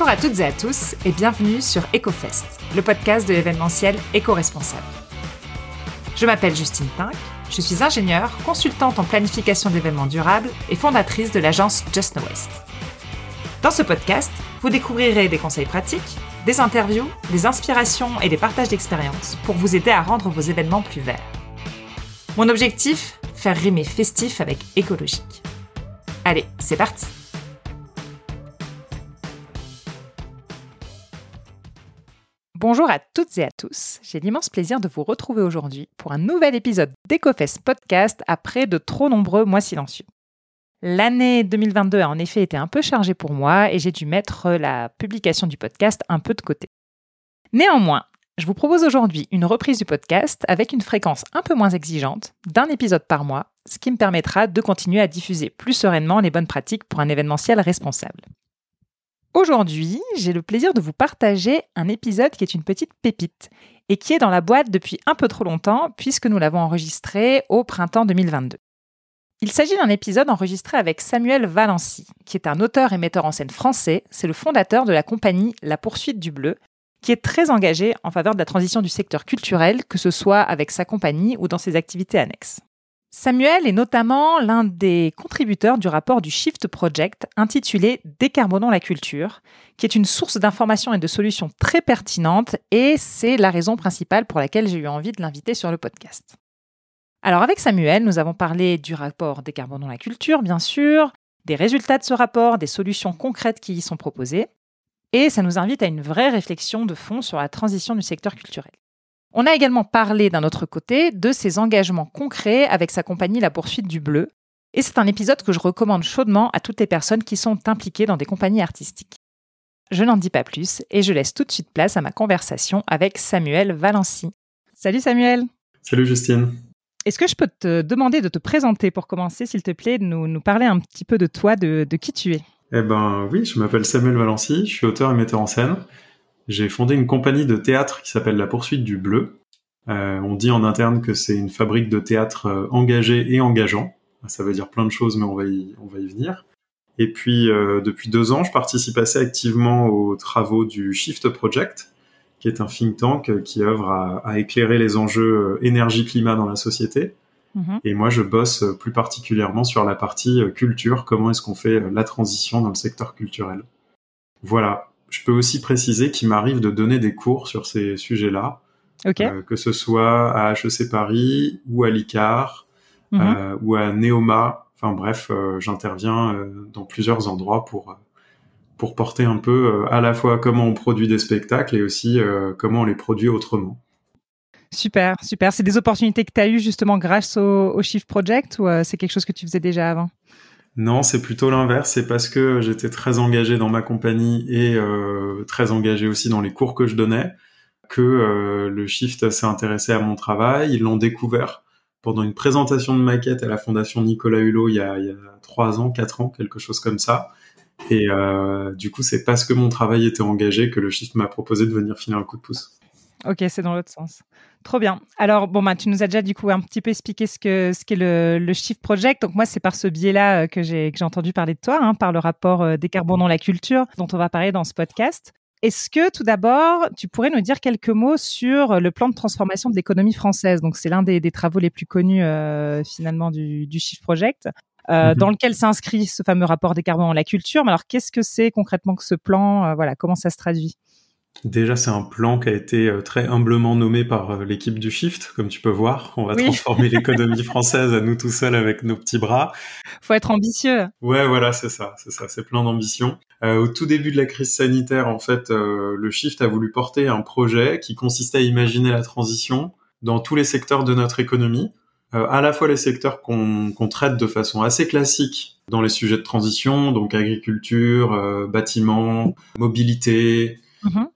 Bonjour à toutes et à tous et bienvenue sur EcoFest, le podcast de l'événementiel éco-responsable. Je m'appelle Justine Pink, je suis ingénieure, consultante en planification d'événements durables et fondatrice de l'agence Just No Waste. Dans ce podcast, vous découvrirez des conseils pratiques, des interviews, des inspirations et des partages d'expériences pour vous aider à rendre vos événements plus verts. Mon objectif Faire rimer festif avec écologique. Allez, c'est parti Bonjour à toutes et à tous. J'ai l'immense plaisir de vous retrouver aujourd'hui pour un nouvel épisode d'EcoFest Podcast après de trop nombreux mois silencieux. L'année 2022 a en effet été un peu chargée pour moi et j'ai dû mettre la publication du podcast un peu de côté. Néanmoins, je vous propose aujourd'hui une reprise du podcast avec une fréquence un peu moins exigeante, d'un épisode par mois, ce qui me permettra de continuer à diffuser plus sereinement les bonnes pratiques pour un événementiel responsable. Aujourd'hui, j'ai le plaisir de vous partager un épisode qui est une petite pépite et qui est dans la boîte depuis un peu trop longtemps puisque nous l'avons enregistré au printemps 2022. Il s'agit d'un épisode enregistré avec Samuel Valency, qui est un auteur et metteur en scène français. C'est le fondateur de la compagnie La Poursuite du Bleu, qui est très engagé en faveur de la transition du secteur culturel, que ce soit avec sa compagnie ou dans ses activités annexes. Samuel est notamment l'un des contributeurs du rapport du Shift Project intitulé Décarbonons la culture, qui est une source d'informations et de solutions très pertinente et c'est la raison principale pour laquelle j'ai eu envie de l'inviter sur le podcast. Alors avec Samuel, nous avons parlé du rapport Décarbonons la culture, bien sûr, des résultats de ce rapport, des solutions concrètes qui y sont proposées, et ça nous invite à une vraie réflexion de fond sur la transition du secteur culturel. On a également parlé d'un autre côté de ses engagements concrets avec sa compagnie La Poursuite du Bleu. Et c'est un épisode que je recommande chaudement à toutes les personnes qui sont impliquées dans des compagnies artistiques. Je n'en dis pas plus et je laisse tout de suite place à ma conversation avec Samuel Valency. Salut Samuel Salut Justine Est-ce que je peux te demander de te présenter pour commencer, s'il te plaît, de nous, parler un petit peu de toi, de, de qui tu es? Eh ben oui, je m'appelle Samuel Valency, je suis auteur et metteur en scène j'ai fondé une compagnie de théâtre qui s'appelle La Poursuite du Bleu. Euh, on dit en interne que c'est une fabrique de théâtre euh, engagé et engageant. Ça veut dire plein de choses, mais on va y, on va y venir. Et puis, euh, depuis deux ans, je participe assez activement aux travaux du Shift Project, qui est un think tank qui œuvre à, éclairer les enjeux énergie-climat dans la société. Mm-hmm. Et moi, je bosse plus particulièrement sur la partie culture, comment est-ce qu'on fait la transition dans le secteur culturel. Voilà, je peux aussi préciser qu'il m'arrive de donner des cours sur ces sujets-là, euh, que ce soit à HEC Paris ou à l'ICAR mhm. euh, ou à Neoma. Enfin bref, euh, j'interviens dans plusieurs endroits pour pour porter un peu à la fois comment on produit des spectacles et aussi comment on les produit autrement. Super, super. C'est des opportunités que tu as eues justement grâce au, au Shift Project ou c'est quelque chose que tu faisais déjà avant? Non, c'est plutôt l'inverse. C'est parce que j'étais très engagé dans ma compagnie et euh, très engagé aussi dans les cours que je donnais que euh, le Shift s'est intéressé à mon travail. Ils l'ont découvert pendant une présentation de maquette à la Fondation Nicolas Hulot il y a, trois ans, quatre ans, quelque chose comme ça. Et euh, du coup, c'est parce que mon travail était engagé que le Shift m'a proposé de venir filer un coup de pouce. Ok, c'est dans l'autre sens. Trop bien. Alors, bon, bah, tu nous as déjà du coup un petit peu expliqué ce que ce qu'est le, le Shift Project. Donc moi, c'est par ce biais-là euh, que j'ai entendu parler de toi, hein, par le rapport euh, Décarbonons la culture dont on va parler dans ce podcast. Est-ce que tout d'abord, tu pourrais nous dire quelques mots sur le plan de transformation de l'économie française? Donc c'est l'un des, des, travaux les plus connus euh, finalement du, du Shift Project. Euh, mhm. dans lequel s'inscrit ce fameux rapport Décarbonons la culture. Mais alors, qu'est-ce que c'est concrètement que ce plan? Euh, Voilà, comment ça se traduit? Déjà, c'est un plan qui a été euh, très humblement nommé par euh, l'équipe du Shift, comme tu peux voir. On va transformer l'économie française à nous tout seuls avec nos petits bras. Faut être ambitieux. Ouais, voilà, c'est ça, c'est ça, c'est plein d'ambition. Euh, au tout début de la crise sanitaire, en fait, le Shift a voulu porter un projet qui consistait à imaginer la transition dans tous les secteurs de notre économie, à la fois les secteurs qu'on traite de façon assez classique dans les sujets de transition, donc agriculture, bâtiment, mobilité,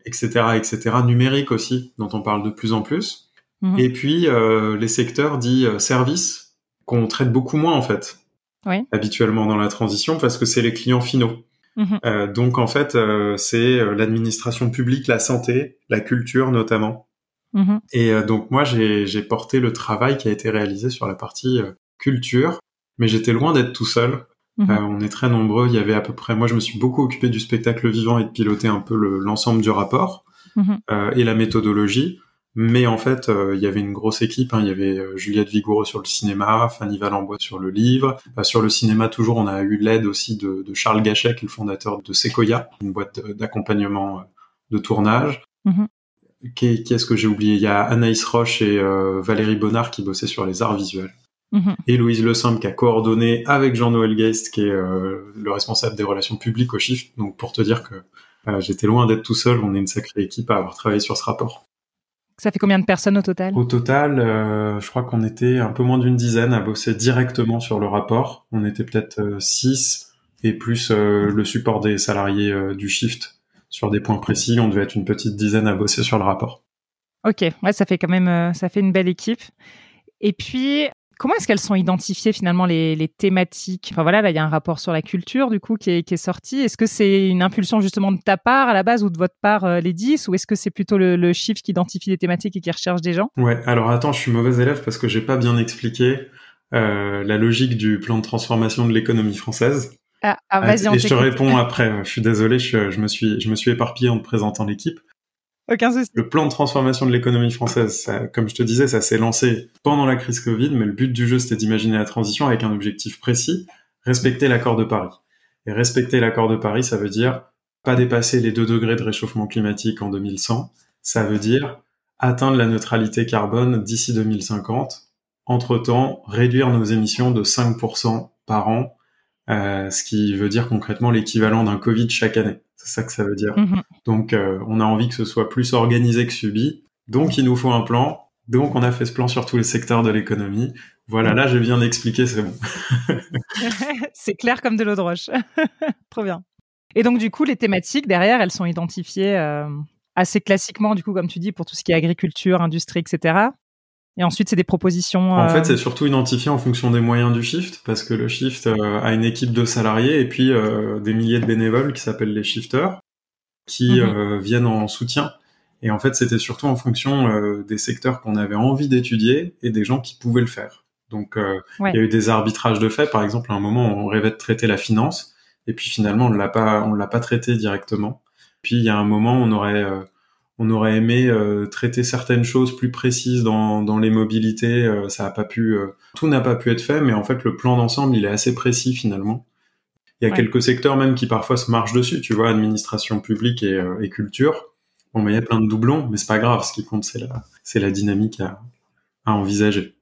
etc., mhm. etc., numérique aussi, dont on parle de plus en plus. Mhm. Et puis euh, les secteurs dits euh, services qu'on traite beaucoup moins en fait, habituellement dans la transition, parce que c'est les clients finaux. Mhm. Euh, donc en fait, c'est l'administration publique, la santé, la culture notamment. Et donc moi, j'ai porté le travail qui a été réalisé sur la partie culture, mais j'étais loin d'être tout seul. Mhm. on est très nombreux. Il y avait à peu près, moi je me suis beaucoup occupé du spectacle vivant et de piloter un peu l'ensemble du rapport mhm. et la méthodologie. Mais en fait, il y avait une grosse équipe. Hein. Il y avait Juliette Vigoureux sur le cinéma, Fanny Valenbois sur le livre. sur le cinéma, toujours, on a eu l'aide aussi de, de Charles Gachet, qui est le fondateur de Sequoia, une boîte d'accompagnement de tournage. Mhm. Qui, est-ce que j'ai oublié? Il y a Anaïs Roche et euh, Valérie Bonnard qui bossaient sur les arts visuels. Mhm. Et Louise Le Simple qui a coordonné avec Jean-Noël Geist, qui est euh, le responsable des relations publiques au Shift. Donc pour te dire que euh, j'étais loin d'être tout seul, on est une sacrée équipe à avoir travaillé sur ce rapport. Ça fait combien de personnes au total? Au total, je crois qu'on était un peu moins d'une dizaine à bosser directement sur le rapport. On était peut-être six et plus le support des salariés du Shift sur des points précis. On devait être une petite dizaine à bosser sur le rapport. Ok, ouais, ça fait quand même, euh, ça fait une belle équipe. Et puis, comment est-ce qu'elles sont identifiées finalement les, thématiques? Enfin voilà, là il y a un rapport sur la culture du coup qui est, sorti. Est-ce que c'est une impulsion justement de ta part à la base ou de votre part euh, les 10 ou est-ce que c'est plutôt le, chiffre qui identifie les thématiques et qui recherche des gens? Ouais, alors attends, je suis mauvais élève parce que j'ai pas bien expliqué euh, la logique du plan de transformation de l'économie française. Ah, ah, vas-y, Et je te réponds après. Je suis désolé, je, me suis, je me suis éparpillé en te présentant l'équipe. Le plan de transformation de l'économie française, comme je te disais, ça s'est lancé pendant la crise Covid, mais le but du jeu, c'était d'imaginer la transition avec un objectif précis, respecter l'accord de Paris. Et respecter l'accord de Paris, ça veut dire pas dépasser les 2 degrés de réchauffement climatique en 2100. Ça veut dire atteindre la neutralité carbone d'ici 2050. Entre-temps, réduire nos émissions de 5% par an euh, ce qui veut dire concrètement l'équivalent d'un Covid chaque année. C'est ça que ça veut dire. Mhm. Donc, euh, on a envie que ce soit plus organisé que subi. Donc, il nous faut un plan. Donc, on a fait ce plan sur tous les secteurs de l'économie. Voilà, là, j'ai bien expliqué, c'est bon. c'est clair comme de l'eau de roche. Trop bien. Et donc, du coup, les thématiques derrière, elles sont identifiées euh, assez classiquement, du coup, comme tu dis, pour tout ce qui est agriculture, industrie, etc. Et ensuite, c'est des propositions. En fait, euh, c'est surtout identifié en fonction des moyens du shift, parce que le shift euh, a une équipe de salariés et puis euh, des milliers de bénévoles qui s'appellent les shifters, qui mhm. viennent en soutien. Et en fait, c'était surtout en fonction des secteurs qu'on avait envie d'étudier et des gens qui pouvaient le faire. Donc, il y a eu des arbitrages de fait. Par exemple, à un moment, on rêvait de traiter la finance, et puis finalement, on l'a pas, on l'a pas traité directement. Puis il y a un moment, on aurait on aurait aimé euh, traiter certaines choses plus précises dans, dans les mobilités. Euh, ça a pas pu, euh, tout n'a pas pu être fait, mais en fait le plan d'ensemble il est assez précis finalement. Il y a quelques secteurs même qui parfois se marchent dessus, tu vois, administration publique et, et culture. Bon, mais il y a plein de doublons, mais c'est pas grave. Ce qui compte c'est la, c'est la dynamique à, à envisager.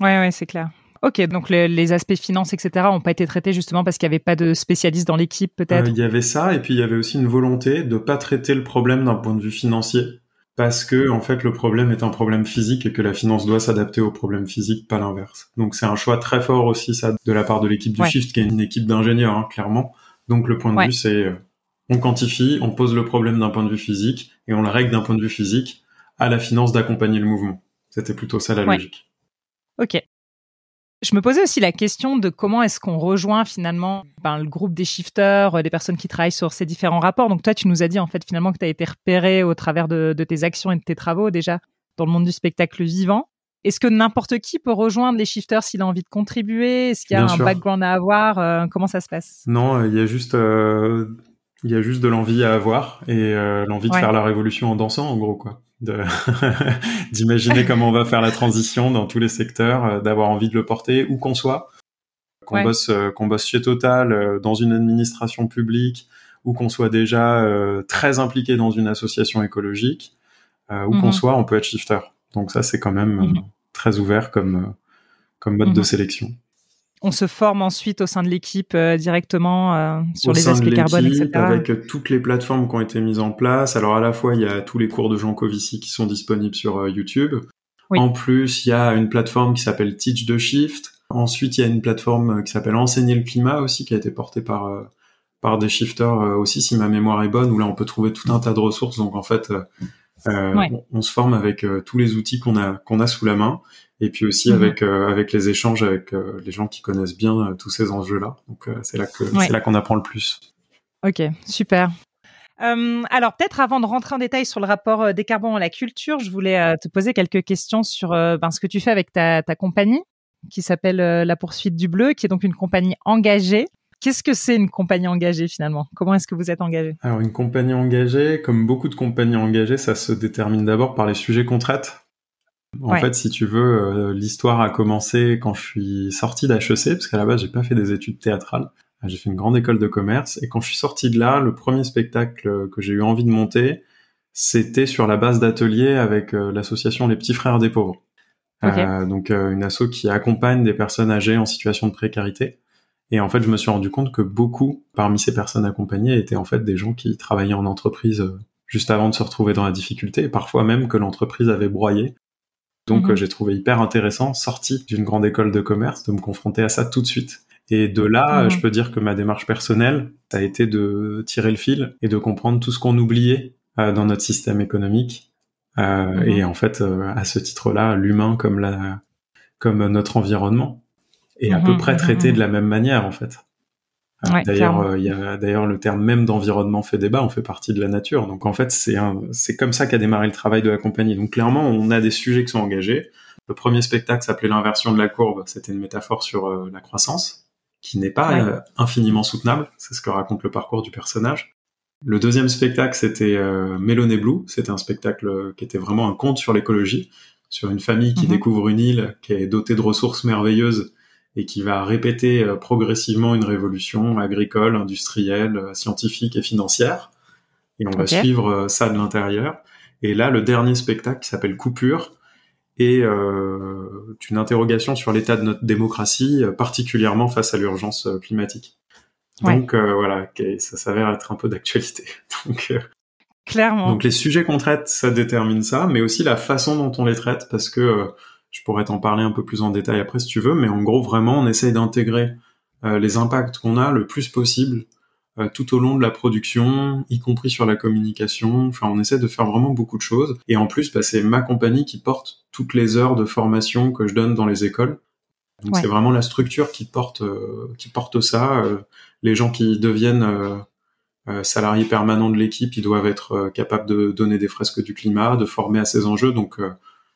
Ouais, ouais, c'est clair. Ok, donc les, aspects finances, etc., n'ont pas été traités justement parce qu'il n'y avait pas de spécialistes dans l'équipe, peut-être? Euh, il y avait ça, et puis il y avait aussi une volonté de pas traiter le problème d'un point de vue financier, parce que en fait le problème est un problème physique et que la finance doit s'adapter au problème physique, pas l'inverse. Donc c'est un choix très fort aussi ça de la part de l'équipe du Shift, qui est une équipe d'ingénieurs, hein, clairement. Donc le point de vue c'est euh, on quantifie, on pose le problème d'un point de vue physique et on le règle d'un point de vue physique à la finance d'accompagner le mouvement. C'était plutôt ça la logique. Ok. Je me posais aussi la question de comment est-ce qu'on rejoint finalement ben, le groupe des shifters, euh, des personnes qui travaillent sur ces différents rapports. Donc toi, tu nous as dit en fait finalement que tu as été repéré au travers de, tes actions et de tes travaux déjà dans le monde du spectacle vivant. Est-ce que n'importe qui peut rejoindre les shifters s'il a envie de contribuer? Est-ce qu'il y a un background à avoir? Euh, Comment ça se passe? Non, il y a juste il y a juste de l'envie à avoir et euh, l'envie de faire la révolution en dansant, en gros, quoi. D'imaginer comment on va faire la transition dans tous les secteurs, euh, d'avoir envie de le porter où qu'on soit, qu'on bosse, euh, qu'on bosse chez Total, dans une administration publique, ou qu'on soit déjà très impliqué dans une association écologique, où qu'on mhm. soit, on peut être shifter. Donc ça, c'est quand même mhm. très ouvert comme comme mode de mhm. sélection on se forme ensuite au sein de l'équipe euh, directement euh, sur les aspects carbone, etc. Avec euh, toutes les plateformes qui ont été mises en place. Alors à la fois, il y a tous les cours de Jean Covici qui sont disponibles sur YouTube. En plus, il y a une plateforme qui s'appelle Teach the Shift. Ensuite, il y a une plateforme qui s'appelle Enseigner le climat aussi, qui a été portée par par des shifters aussi, si ma mémoire est bonne, où là on peut trouver tout un tas de ressources. Donc en fait, on, se forme avec tous les outils qu'on a qu'on a sous la main et puis aussi mhm. avec euh, avec les échanges avec euh, les gens qui connaissent bien euh, tous ces enjeux-là. Donc c'est là que c'est là qu'on apprend le plus. Ok, super. alors peut-être avant de rentrer en détail sur le rapport des carbons à la culture, je voulais te poser quelques questions sur ben, ce que tu fais avec ta, ta compagnie qui s'appelle La Poursuite du Bleu, qui est donc une compagnie engagée Qu'est-ce que c'est une compagnie engagée finalement? Comment est-ce que vous êtes engagé? Alors une compagnie engagée, comme beaucoup de compagnies engagées, ça se détermine d'abord par les sujets qu'on traite. En fait, si tu veux, euh, l'histoire a commencé quand je suis sorti d'HEC, parce qu'à la base, j'ai pas fait des études théâtrales. J'ai fait une grande école de commerce, et quand je suis sorti de là, le premier spectacle que j'ai eu envie de monter, c'était sur la base d'ateliers avec euh, l'association Les Petits Frères des Pauvres. Euh, donc une asso qui accompagne des personnes âgées en situation de précarité. Et en fait, je me suis rendu compte que beaucoup parmi ces personnes accompagnées étaient en fait des gens qui travaillaient en entreprise juste avant de se retrouver dans la difficulté, et parfois même que l'entreprise avait broyé donc mhm. j'ai trouvé hyper intéressant, sorti d'une grande école de commerce, de me confronter à ça tout de suite. Et de là, mhm. je peux dire que ma démarche personnelle, ça a été de tirer le fil et de comprendre tout ce qu'on oubliait euh, dans notre système économique. Euh, mhm. Et en fait, euh, à ce titre-là, l'humain comme la, comme notre environnement est à peu près traité de la même manière en fait d'ailleurs, euh, il y a d'ailleurs le terme même d'environnement fait débat. On fait partie de la nature, donc en fait c'est c'est comme ça qu'a démarré le travail de la compagnie. Donc clairement, on a des sujets qui sont engagés. Le premier spectacle s'appelait l'inversion de la courbe. C'était une métaphore sur euh, la croissance, qui n'est pas euh, infiniment soutenable. C'est ce que raconte le parcours du personnage. Le deuxième spectacle, c'était Melon Blue. C'était un spectacle qui était vraiment un conte sur l'écologie, sur une famille qui mhm. découvre une île qui est dotée de ressources merveilleuses et qui va répéter euh, progressivement une révolution agricole, industrielle, euh, scientifique et financière. Et on va suivre euh, ça de l'intérieur. Et là, le dernier spectacle qui s'appelle Coupure est euh, une interrogation sur l'état de notre démocratie, particulièrement face à l'urgence climatique. Donc voilà, ça s'avère être un peu d'actualité. Donc clairement. Donc les sujets qu'on traite, ça détermine ça, mais aussi la façon dont on les traite, parce que je pourrais t'en parler un peu plus en détail après si tu veux, mais en gros, vraiment, on essaye d'intégrer euh, les impacts qu'on a le plus possible euh, tout au long de la production, y compris sur la communication. Enfin, on essaie de faire vraiment beaucoup de choses. Et en plus, bah, c'est ma compagnie qui porte toutes les heures de formation que je donne dans les écoles. Donc c'est vraiment la structure qui porte euh, qui porte ça. les gens qui deviennent salariés permanents de l'équipe, ils doivent être capables de donner des fresques du climat, de former à ces enjeux. Donc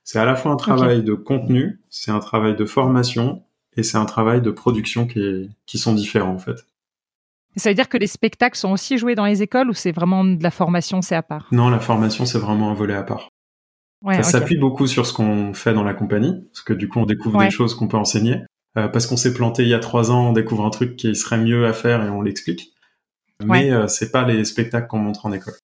c'est à la fois un travail de contenu, c'est un travail de formation et c'est un travail de production qui, qui sont différents en fait. Ça veut dire que les spectacles sont aussi joués dans les écoles ou c'est vraiment de la formation, c'est à part? Non, la formation, c'est vraiment un volet à part. ça s'appuie beaucoup sur ce qu'on fait dans la compagnie, parce que du coup, on découvre des choses qu'on peut enseigner. Euh, parce qu'on s'est planté il y a trois ans, on découvre un truc qui serait mieux à faire et on l'explique. Mais euh, c'est pas les spectacles qu'on montre en école.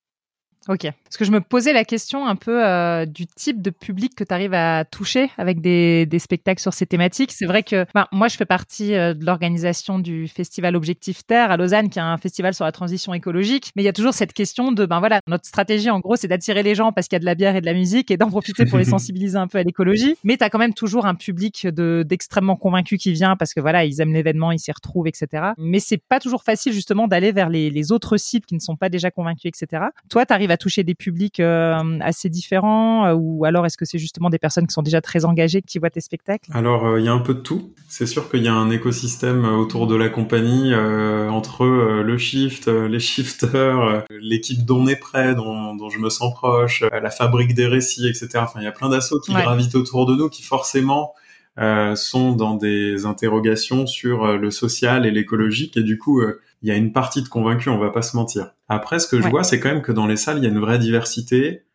Ok. Parce que je me posais la question un peu euh, du type de public que tu arrives à toucher avec des, des, spectacles sur ces thématiques. C'est vrai que ben, moi, je fais partie euh, de l'organisation du festival Objectif Terre à Lausanne, qui est un festival sur la transition écologique. Mais il y a toujours cette question de, ben voilà, notre stratégie, en gros, c'est d'attirer les gens parce qu'il y a de la bière et de la musique et d'en profiter pour les sensibiliser un peu à l'écologie. Mais tu as quand même toujours un public de d'extrêmement convaincu qui vient parce que voilà, ils aiment l'événement, ils s'y retrouvent, etc. Mais c'est pas toujours facile justement d'aller vers les, les autres cibles qui ne sont pas déjà convaincus, etc. Toi, tu arrives à toucher des publics euh, assez différents euh, ou alors est-ce que c'est justement des personnes qui sont déjà très engagées qui voient tes spectacles? Alors euh, il y a un peu de tout. C'est sûr qu'il y a un écosystème autour de la compagnie entre le shift, les shifters, l'équipe dont on est prêt, dont, dont, je me sens proche, la fabrique des récits, etc. Enfin il y a plein d'assauts qui gravitent autour de nous qui forcément euh, sont dans des interrogations sur le social et l'écologique et du coup il y a une partie de convaincus, on va pas se mentir. Après, ce que je vois, c'est quand même que dans les salles, il y a une vraie diversité,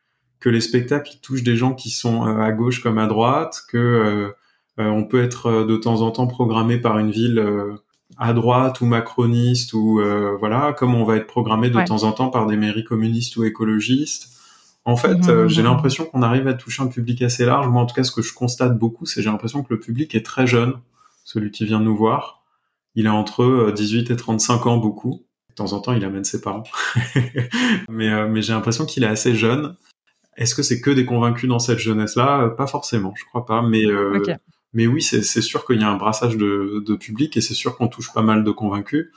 que les spectacles touchent des gens qui sont euh, à gauche comme à droite, que euh, euh, on peut être de temps en temps programmé par une ville à droite ou macroniste ou voilà, comme on va être programmé de temps en temps par des mairies communistes ou écologistes. En fait, mmh, mmh, j'ai mmh. l'impression qu'on arrive à toucher un public assez large. Moi, en tout cas, ce que je constate beaucoup, c'est j'ai l'impression que le public est très jeune, celui qui vient nous voir. Il a entre 18 euh, et 35 ans beaucoup. De temps en temps, il amène ses parents. mais euh, mais j'ai l'impression qu'il est assez jeune. Est-ce que c'est que des convaincus dans cette jeunesse-là? Pas forcément, je crois pas. Mais euh, mais oui, c'est sûr qu'il y a un brassage de, de public et c'est sûr qu'on touche pas mal de convaincus.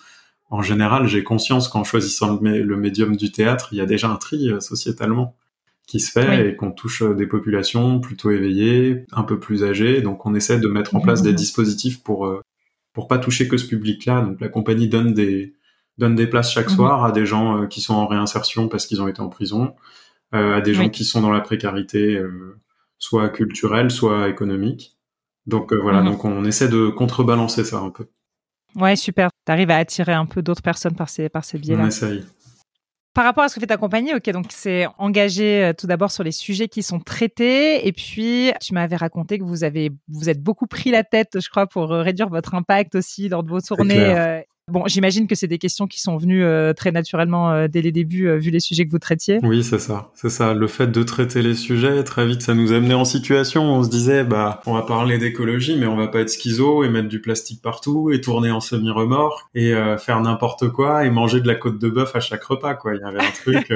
En général, j'ai conscience qu'en choisissant le, médium du théâtre, il y a déjà un tri sociétalement qui se fait et qu'on touche des populations plutôt éveillées, un peu plus âgées. Donc on essaie de mettre en place des dispositifs pour pour pas toucher que ce public-là. Donc la compagnie donne des donne des places chaque mhm. soir à des gens euh, qui sont en réinsertion parce qu'ils ont été en prison, euh, à des gens qui sont dans la précarité, euh, soit culturelle, soit économique. Donc voilà, mhm. donc on essaie de contrebalancer ça un peu. Ouais, super. Tu arrives à attirer un peu d'autres personnes par ces, par ces biais-là. On essaye. Par rapport à ce que fait ta compagnie, ok, donc c'est engagé euh, tout d'abord sur les sujets qui sont traités, et puis tu m'avais raconté que vous avez, vous êtes beaucoup pris la tête, je crois, pour euh, réduire votre impact aussi lors de vos tournées. Bon, j'imagine que c'est des questions qui sont venues euh, très naturellement euh, dès les débuts, euh, vu les sujets que vous traitiez. Oui, c'est ça, c'est ça. Le fait de traiter les sujets, très vite, ça nous amenait en situation. Où on se disait, bah, on va parler d'écologie, mais on va pas être schizo et mettre du plastique partout et tourner en semi-remorque et faire n'importe quoi et manger de la côte de bœuf à chaque repas, quoi. Il y avait un truc.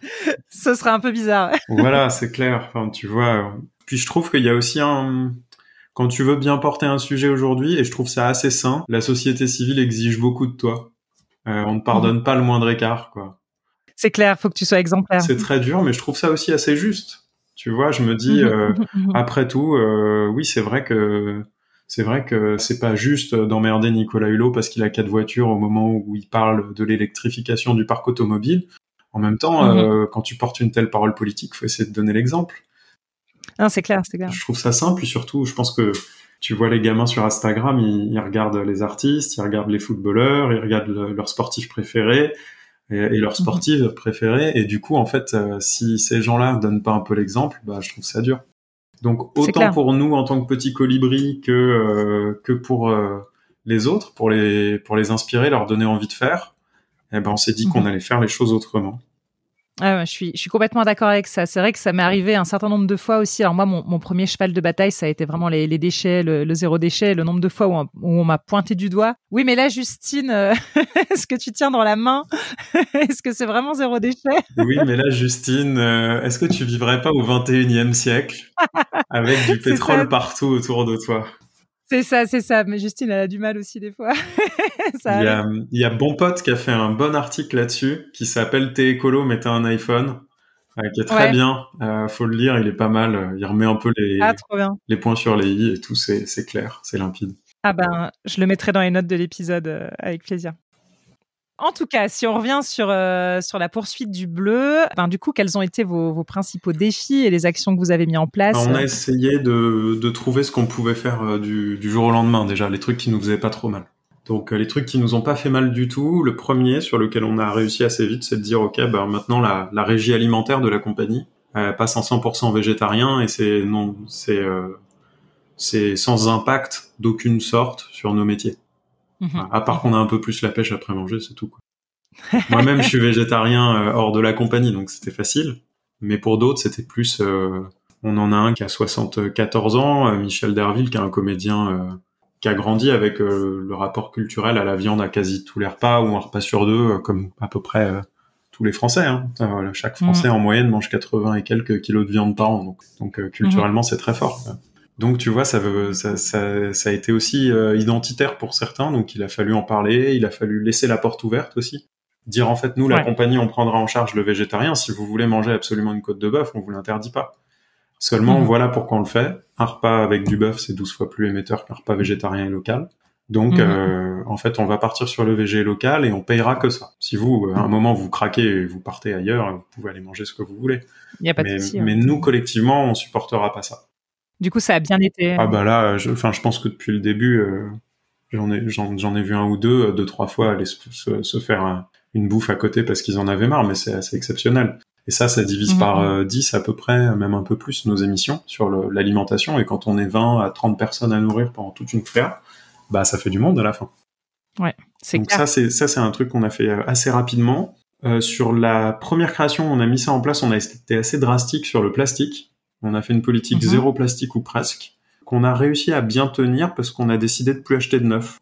Ce serait un peu bizarre. voilà, c'est clair. Enfin, tu vois. Puis je trouve qu'il y a aussi un quand tu veux bien porter un sujet aujourd'hui, et je trouve ça assez sain, la société civile exige beaucoup de toi. Euh, on ne pardonne pas le moindre écart, quoi. C'est clair, faut que tu sois exemplaire. C'est très dur, mais je trouve ça aussi assez juste. Tu vois, je me dis, euh, après tout, euh, oui, c'est vrai que c'est vrai que c'est pas juste d'emmerder Nicolas Hulot parce qu'il a quatre voitures au moment où il parle de l'électrification du parc automobile. En même temps, quand tu portes une telle parole politique, faut essayer de donner l'exemple. Non, c'est clair, c'est clair. Je trouve ça simple, et surtout, je pense que tu vois les gamins sur Instagram, ils, regardent les artistes, ils regardent les footballeurs, ils regardent leurs sportifs préférés et, leurs mhm. sportives préférées, et du coup, en fait, euh, si ces gens-là donnent pas un peu l'exemple, bah, je trouve ça dur. Donc, autant pour nous en tant que petits colibris que euh, que pour euh, les autres, pour les pour les inspirer, leur donner envie de faire, eh ben, on s'est dit qu'on mhm. allait faire les choses autrement. Ah, je suis, je suis complètement d'accord avec ça. C'est vrai que ça m'est arrivé un certain nombre de fois aussi. Alors moi, mon, mon premier cheval de bataille, ça a été vraiment les, les déchets, le, zéro déchet, le nombre de fois où on, où on m'a pointé du doigt. Oui, mais là, Justine, euh, est-ce que tu tiens dans la main? Est-ce que c'est vraiment zéro déchet? Oui, mais là, Justine, euh, est-ce que tu vivrais pas au 21e siècle avec du pétrole partout autour de toi? C'est ça, c'est ça. Mais Justine, elle a du mal aussi des fois. il, y a, il, y a, Bon Pote qui a fait un bon article là-dessus, qui s'appelle T'es écolo, mais t'as un iPhone, euh, qui est très bien. Euh, faut le lire, il est pas mal. Il remet un peu les, ah, les points sur les i et tout, c'est clair, c'est limpide. Ah ben, je le mettrai dans les notes de l'épisode euh, avec plaisir. En tout cas, si on revient sur, euh, sur la poursuite du bleu, ben, du coup, quels ont été vos, principaux défis et les actions que vous avez mis en place On a essayé de, de trouver ce qu'on pouvait faire euh, du, du, jour au lendemain déjà, les trucs qui nous faisaient pas trop mal. Donc euh, les trucs qui nous ont pas fait mal du tout, le premier sur lequel on a réussi assez vite, c'est de dire ok, ben maintenant la, la régie alimentaire de la compagnie passe en 100% végétarien et c'est non, c'est c'est sans impact d'aucune sorte sur nos métiers. Mhm. À part qu'on a un peu plus la pêche après manger, c'est tout. Moi-même, je suis végétarien euh, hors de la compagnie, donc c'était facile. Mais pour d'autres, c'était plus. Euh, on en a un qui a 74 ans, euh, Michel Derville, qui est un comédien qui a grandi avec le rapport culturel à la viande à quasi tous les repas ou un repas sur deux, comme à peu près tous les Français. Hein. chaque Français mhm. en moyenne mange 80 et quelques kilos de viande par an, donc, donc culturellement, mhm. c'est très fort. Donc tu vois, ça, ça, ça, ça a été aussi euh, identitaire pour certains, donc il a fallu en parler, il a fallu laisser la porte ouverte aussi. Dire en fait, nous, la compagnie, on prendra en charge le végétarien. Si vous voulez manger absolument une côte de bœuf, on vous l'interdit pas. Seulement, mhm. voilà pourquoi on le fait. Un repas avec du bœuf, c'est 12 fois plus émetteur qu'un repas végétarien et local. Donc, mhm. euh, en fait, on va partir sur le végé local et on payera que ça. Si vous, à un moment, vous craquez et vous partez ailleurs, vous pouvez aller manger ce que vous voulez. Y a pas mais, de mais nous, collectivement, on supportera pas ça. Du coup, ça a bien été. Ah bah là, je, enfin, je pense que depuis le début, euh, j'en ai, j'en, ai vu un ou deux, euh, deux trois fois aller se, faire une bouffe à côté parce qu'ils en avaient marre, mais c'est assez exceptionnel. Et ça, ça divise par 10 mhm. euh, à peu près, même un peu plus, nos émissions sur l'alimentation. Et quand on est 20 à 30 personnes à nourrir pendant toute une claire, bah ça fait du monde à la fin. Ouais, c'est Donc ça, c'est un truc qu'on a fait assez rapidement. sur la première création, on a mis ça en place. On a été assez drastique sur le plastique. On a fait une politique mhm. zéro plastique ou presque, qu'on a réussi à bien tenir parce qu'on a décidé de plus acheter de neuf.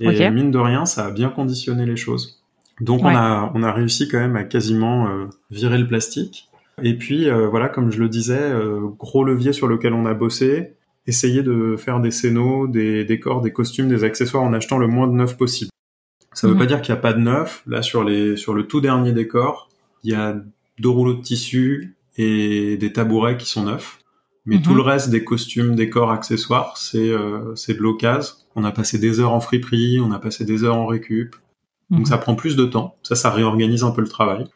Et mine de rien, ça a bien conditionné les choses. Donc on a on a réussi quand même à quasiment euh, virer le plastique. Et puis euh, voilà, comme je le disais, euh, gros levier sur lequel on a bossé, essayer de faire des scénos, des décors, des costumes, des accessoires en achetant le moins de neuf possible. Ça veut mhm. pas dire qu'il n'y a pas de neuf. Là sur les sur le tout dernier décor, il y a deux rouleaux de tissu, et des tabourets qui sont neufs. Mais tout mhm. le reste des costumes, décors, accessoires, c'est euh, c'est de l'occasion. On a passé des heures en friperie, on a passé des heures en récup. Donc mhm. ça prend plus de temps. Ça, ça réorganise un peu le travail.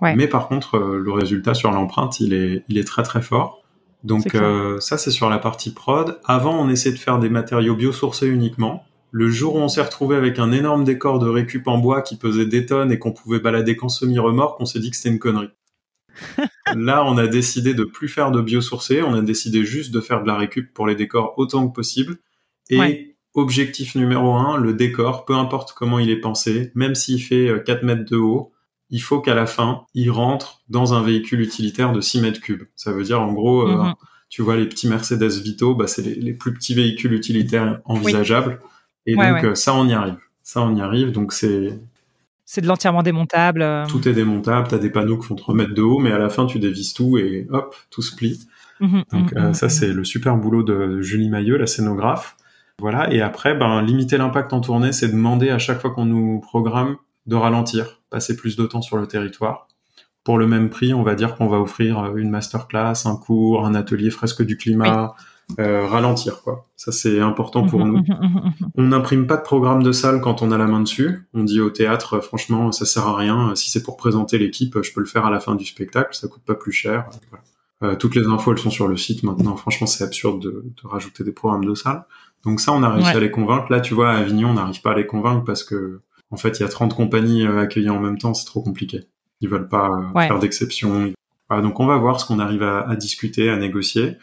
Ouais. Mais par contre, euh, le résultat sur l'empreinte, il est, il est très très fort. Donc euh, ça, c'est sur la partie prod. Avant, on essayait de faire des matériaux biosourcés uniquement. Le jour où on s'est retrouvé avec un énorme décor de récup en bois qui pesait des tonnes et qu'on pouvait balader qu'en semi-remorque, on s'est dit que c'était une connerie. Là, on a décidé de plus faire de biosourcé, on a décidé juste de faire de la récup pour les décors autant que possible. Et objectif numéro un, le décor, peu importe comment il est pensé, même s'il fait 4 euh, mètres de haut, il faut qu'à la fin, il rentre dans un véhicule utilitaire de 6 mètres cubes. Ça veut dire, en gros, euh, mhm. tu vois, les petits Mercedes Vito, bah, c'est les, plus petits véhicules utilitaires envisageables. Et donc, euh, ça, on y arrive. Ça, on y arrive. Donc, c'est, c'est de l'entièrement démontable. Euh. Tout est démontable, tu as des panneaux qui font 3 mètres de haut, mais à la fin, tu dévises tout et hop, tout se plie. Mhm, Donc mhm, euh, ça, mhm. c'est le super boulot de Julie Maillot, la scénographe. Voilà, et après, ben, limiter l'impact en tournée, c'est demander à chaque fois qu'on nous programme de ralentir, passer plus de temps sur le territoire. Pour le même prix, on va dire qu'on va offrir une masterclass, un cours, un atelier fresque du climat, euh, ralentir quoi. Ça c'est important pour nous. On n'imprime pas de programme de salle quand on a la main dessus. On dit au théâtre euh, franchement ça sert à rien. Si c'est pour présenter l'équipe, je peux le faire à la fin du spectacle, ça coûte pas plus cher. Euh, toutes les infos elles sont sur le site maintenant. Franchement c'est absurde de, de, rajouter des programmes de salle. Donc ça on a réussi à les convaincre. Là tu vois à Avignon on n'arrive pas à les convaincre parce que en fait il y a 30 compagnies accueillies en même temps, c'est trop compliqué. Ils veulent pas faire d'exception. donc on va voir ce qu'on arrive à, à discuter, à négocier.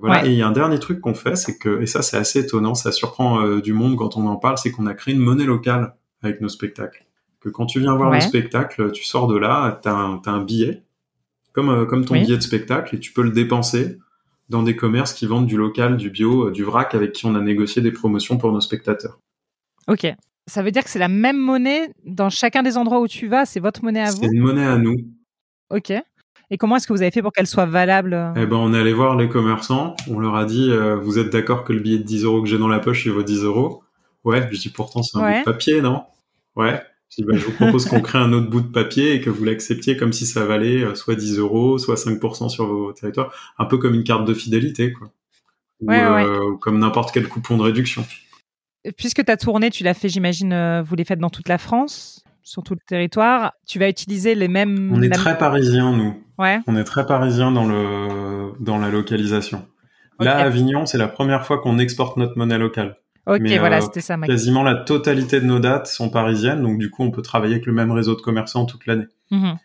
Voilà. Et il y a un dernier truc qu'on fait, c'est que, et ça c'est assez étonnant, ça surprend euh, du monde quand on en parle, c'est qu'on a créé une monnaie locale avec nos spectacles. Que quand tu viens voir le spectacle, tu sors de là, t'as un, as un billet, comme, euh, comme ton billet de spectacle, et tu peux le dépenser dans des commerces qui vendent du local, du bio, euh, du vrac, avec qui on a négocié des promotions pour nos spectateurs. Ok. Ça veut dire que c'est la même monnaie dans chacun des endroits où tu vas, c'est votre monnaie à vous? C'est une monnaie à nous. Ok. Et comment est-ce que vous avez fait pour qu'elle soit valable euh Eh ben, on est allé voir les commerçants. On leur a dit, euh, vous êtes d'accord que le billet de 10 euros que j'ai dans la poche, il vaut 10 euros? Ouais. Je dis pourtant c'est un bout de papier, non? Ouais. Je dis, bah, je vous propose qu'on crée un autre bout de papier et que vous l'acceptiez comme si ça valait euh, soit 10 euros, soit 5% sur vos territoires. Un peu comme une carte de fidélité, quoi. Ou, comme n'importe quel coupon de réduction. Puisque ta tournée, tu l'as fait, j'imagine, vous les faites dans toute la France sur tout le territoire, tu vas utiliser les mêmes. On est très parisiens, nous. Ouais. On est très parisiens dans le dans la localisation. Là, à Avignon, c'est la première fois qu'on exporte notre monnaie locale. Ok, voilà, euh, c'était ça. Ma quasiment la totalité de nos dates sont parisiennes, donc du coup, on peut travailler avec le même réseau de commerçants toute l'année. Mhm.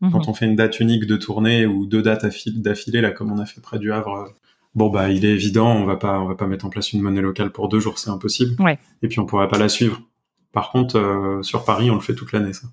Mhm. Quand on fait une date unique de tournée ou deux dates d'affilée, là, comme on a fait près du Havre, euh, bon bah, il est évident, on va pas, on va pas mettre en place une monnaie locale pour deux jours, c'est impossible. Ouais. Et puis on pourra pas la suivre. Par contre, euh, sur Paris, on le fait toute l'année, ça.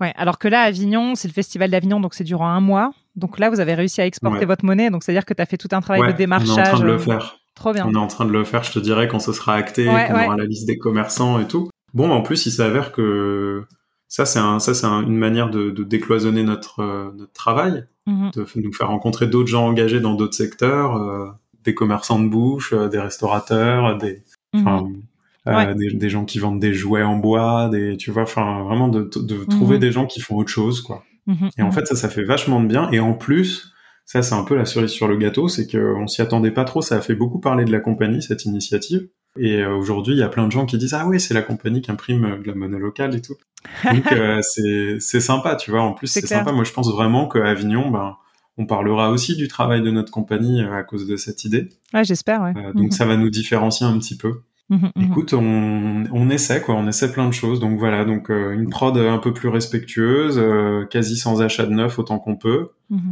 Ouais, alors que là, Avignon, c'est le festival d'Avignon, donc c'est durant un mois. Donc là, vous avez réussi à exporter votre monnaie, donc c'est-à-dire que tu as fait tout un travail de démarchage. On est en train de le euh, faire. Trop bien. On est en train de le faire, je te dirais, quand ce sera acté, qu'on aura la liste des commerçants et tout. Bon, en plus, il s'avère que ça, c'est un, ça, c'est une manière de, décloisonner notre, euh, notre travail, mhm. de nous faire rencontrer d'autres gens engagés dans d'autres secteurs, des commerçants de bouche, des restaurateurs, des, mhm. Euh, des, gens qui vendent des jouets en bois, des, tu vois, enfin vraiment de, de trouver mhm. des gens qui font autre chose, quoi. Mhm, et en mhm. fait, ça, ça fait vachement de bien. Et en plus, ça, c'est un peu la cerise sur le gâteau, c'est qu'on s'y attendait pas trop. Ça a fait beaucoup parler de la compagnie cette initiative. Et euh, aujourd'hui, il y a plein de gens qui disent ah oui, c'est la compagnie qui imprime euh, de la monnaie locale et tout. Donc c'est c'est sympa, tu vois. En plus, c'est sympa. Moi, je pense vraiment qu'à Avignon, ben on parlera aussi du travail de notre compagnie à cause de cette idée. Ouais, j'espère. Ouais. donc ça va nous différencier un petit peu. Mhm, mhm. Écoute, on, on, essaie quoi, on essaie plein de choses. Donc voilà, donc euh, une prod un peu plus respectueuse, euh, quasi sans achat de neuf autant qu'on peut.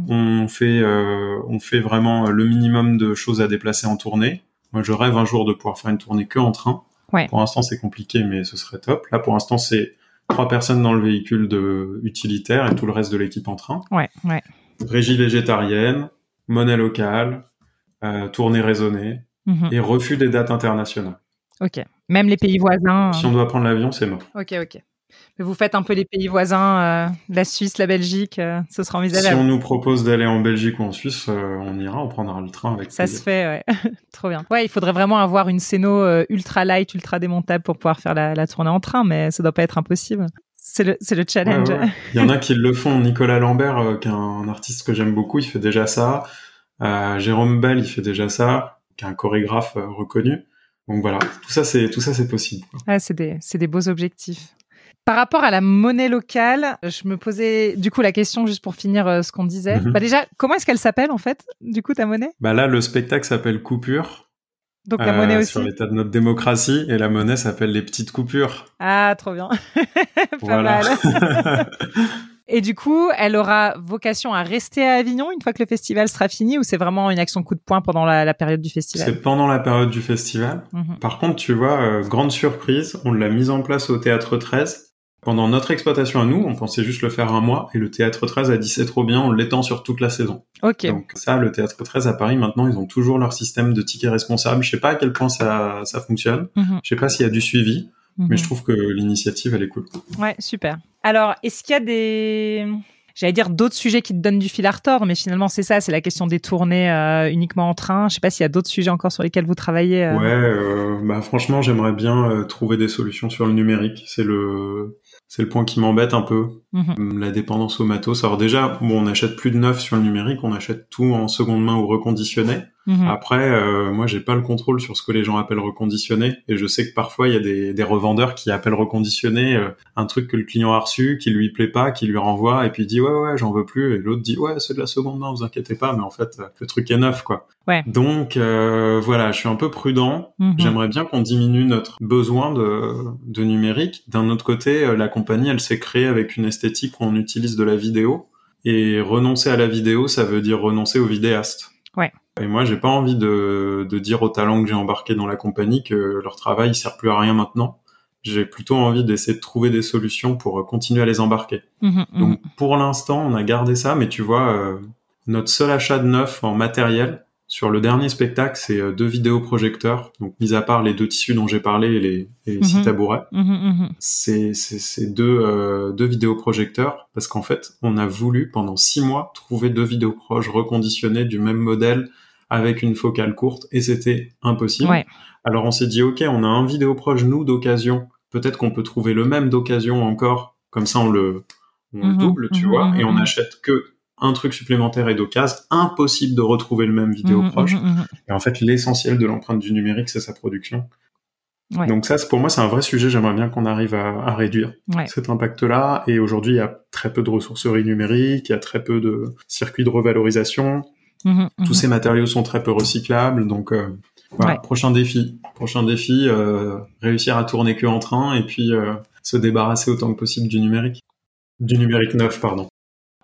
On fait, euh, on fait vraiment le minimum de choses à déplacer en tournée. Moi, je rêve un jour de pouvoir faire une tournée que en train. Ouais. Pour l'instant, c'est compliqué, mais ce serait top. Là, pour l'instant, c'est trois personnes dans le véhicule de utilitaire et tout le reste de l'équipe en train. Ouais, ouais. Régie végétarienne, monnaie locale, tournée raisonnée et refus des dates internationales. Ok. Même les pays voisins. Si on doit prendre l'avion, c'est mort. Ok, ok. Mais vous faites un peu les pays voisins, euh, la Suisse, la Belgique, euh, ce sera envisageable. Si on nous propose d'aller en Belgique ou en Suisse, euh, on ira, on prendra le train avec Ça se fait, ouais. Trop bien. Ouais, il faudrait vraiment avoir une scéno ultra light, ultra démontable pour pouvoir faire la, tournée en train, mais ça doit pas être impossible. C'est le, le, challenge. Il y en a qui le font. Nicolas Lambert, qui est un artiste que j'aime beaucoup, il fait déjà ça. Jérôme Bell, il fait déjà ça, qui est un chorégraphe reconnu. Donc voilà, tout ça c'est tout ça c'est possible. c'est des c'est des beaux objectifs. Par rapport à la monnaie locale, je me posais du coup la question juste pour finir euh, ce qu'on disait. Mhm. Bah déjà, comment est-ce qu'elle s'appelle en fait Du coup ta monnaie? Bah là le spectacle s'appelle Coupure. Donc la monnaie aussi. Sur l'état de notre démocratie, et la monnaie s'appelle les petites coupures. Ah, trop bien. Pas mal. Et du coup, elle aura vocation à rester à Avignon une fois que le festival sera fini ou c'est vraiment une action coup de poing pendant la, période du festival? C'est pendant la période du festival. Mhm. Par contre, tu vois, euh, grande surprise, on l'a mise en place au Théâtre 13. Pendant notre exploitation à nous, on pensait juste le faire un mois et le Théâtre 13 a dit c'est trop bien, on l'étend sur toute la saison. Ok. Donc ça, le Théâtre 13 à Paris, maintenant, ils ont toujours leur système de tickets responsables. Je sais pas à quel point ça, ça fonctionne. Mhm. Je sais pas s'il y a du suivi. Mais je mhm. trouve que l'initiative, elle est cool. Ouais, super. Alors, est-ce qu'il y a des j'allais dire d'autres sujets qui te donnent du fil à retordre, mais finalement c'est ça, c'est la question des tournées euh, uniquement en train. Je sais pas s'il y a d'autres sujets encore sur lesquels vous travaillez. Euh. Ouais, euh, bah franchement j'aimerais bien trouver des solutions sur le numérique. C'est le c'est le point qui m'embête un peu, mhm. la dépendance au matos. Alors déjà, bon, on achète plus de neuf sur le numérique, on achète tout en seconde main ou reconditionné. Mhm. Après, euh, moi, j'ai pas le contrôle sur ce que les gens appellent reconditionné, et je sais que parfois il y a des, des revendeurs qui appellent reconditionné euh, un truc que le client a reçu, qui lui plaît pas, qui lui renvoie, et puis il dit ouais ouais, j'en veux plus, et l'autre dit ouais c'est de la seconde main, vous inquiétez pas, mais en fait le truc est neuf quoi. Ouais. Donc euh, voilà, je suis un peu prudent. Mhm. J'aimerais bien qu'on diminue notre besoin de, de numérique. D'un autre côté, euh, la compagnie, elle s'est créée avec une esthétique où on utilise de la vidéo. Et renoncer à la vidéo, ça veut dire renoncer au vidéaste. Ouais. Et moi, j'ai pas envie de, de dire aux talents que j'ai embarqués dans la compagnie que leur travail sert plus à rien maintenant. J'ai plutôt envie d'essayer de trouver des solutions pour continuer à les embarquer. Mhm, mhm. Donc, pour l'instant, on a gardé ça, mais tu vois, euh, notre seul achat de neuf en matériel, sur le dernier spectacle, c'est euh, deux vidéoprojecteurs, donc mis à part les deux tissus dont j'ai parlé et les, les six tabourets, c'est deux, euh, deux vidéoprojecteurs parce qu'en fait, on a voulu pendant six mois trouver deux vidéoprojes reconditionnés du même modèle avec une focale courte et c'était impossible. Alors on s'est dit ok, on a un vidéoproche nous d'occasion, peut-être qu'on peut trouver le même d'occasion encore, comme ça on le, on le mhm. double, tu mhm. vois, et on mhm. achète que un truc supplémentaire et d'occasion, impossible de retrouver le même vidéoproche. Et en fait, l'essentiel de l'empreinte du numérique, c'est sa production. Donc ça, pour moi, c'est un vrai sujet. J'aimerais bien qu'on arrive à, réduire cet impact-là. Et aujourd'hui, il y a très peu de ressourceries numériques, il y a très peu de circuits de revalorisation. Mhm, mhm. Tous ces matériaux sont très peu recyclables, donc euh, voilà, prochain défi. Prochain défi, euh, réussir à tourner que en train et puis euh, se débarrasser autant que possible du numérique. Du numérique neuf, pardon.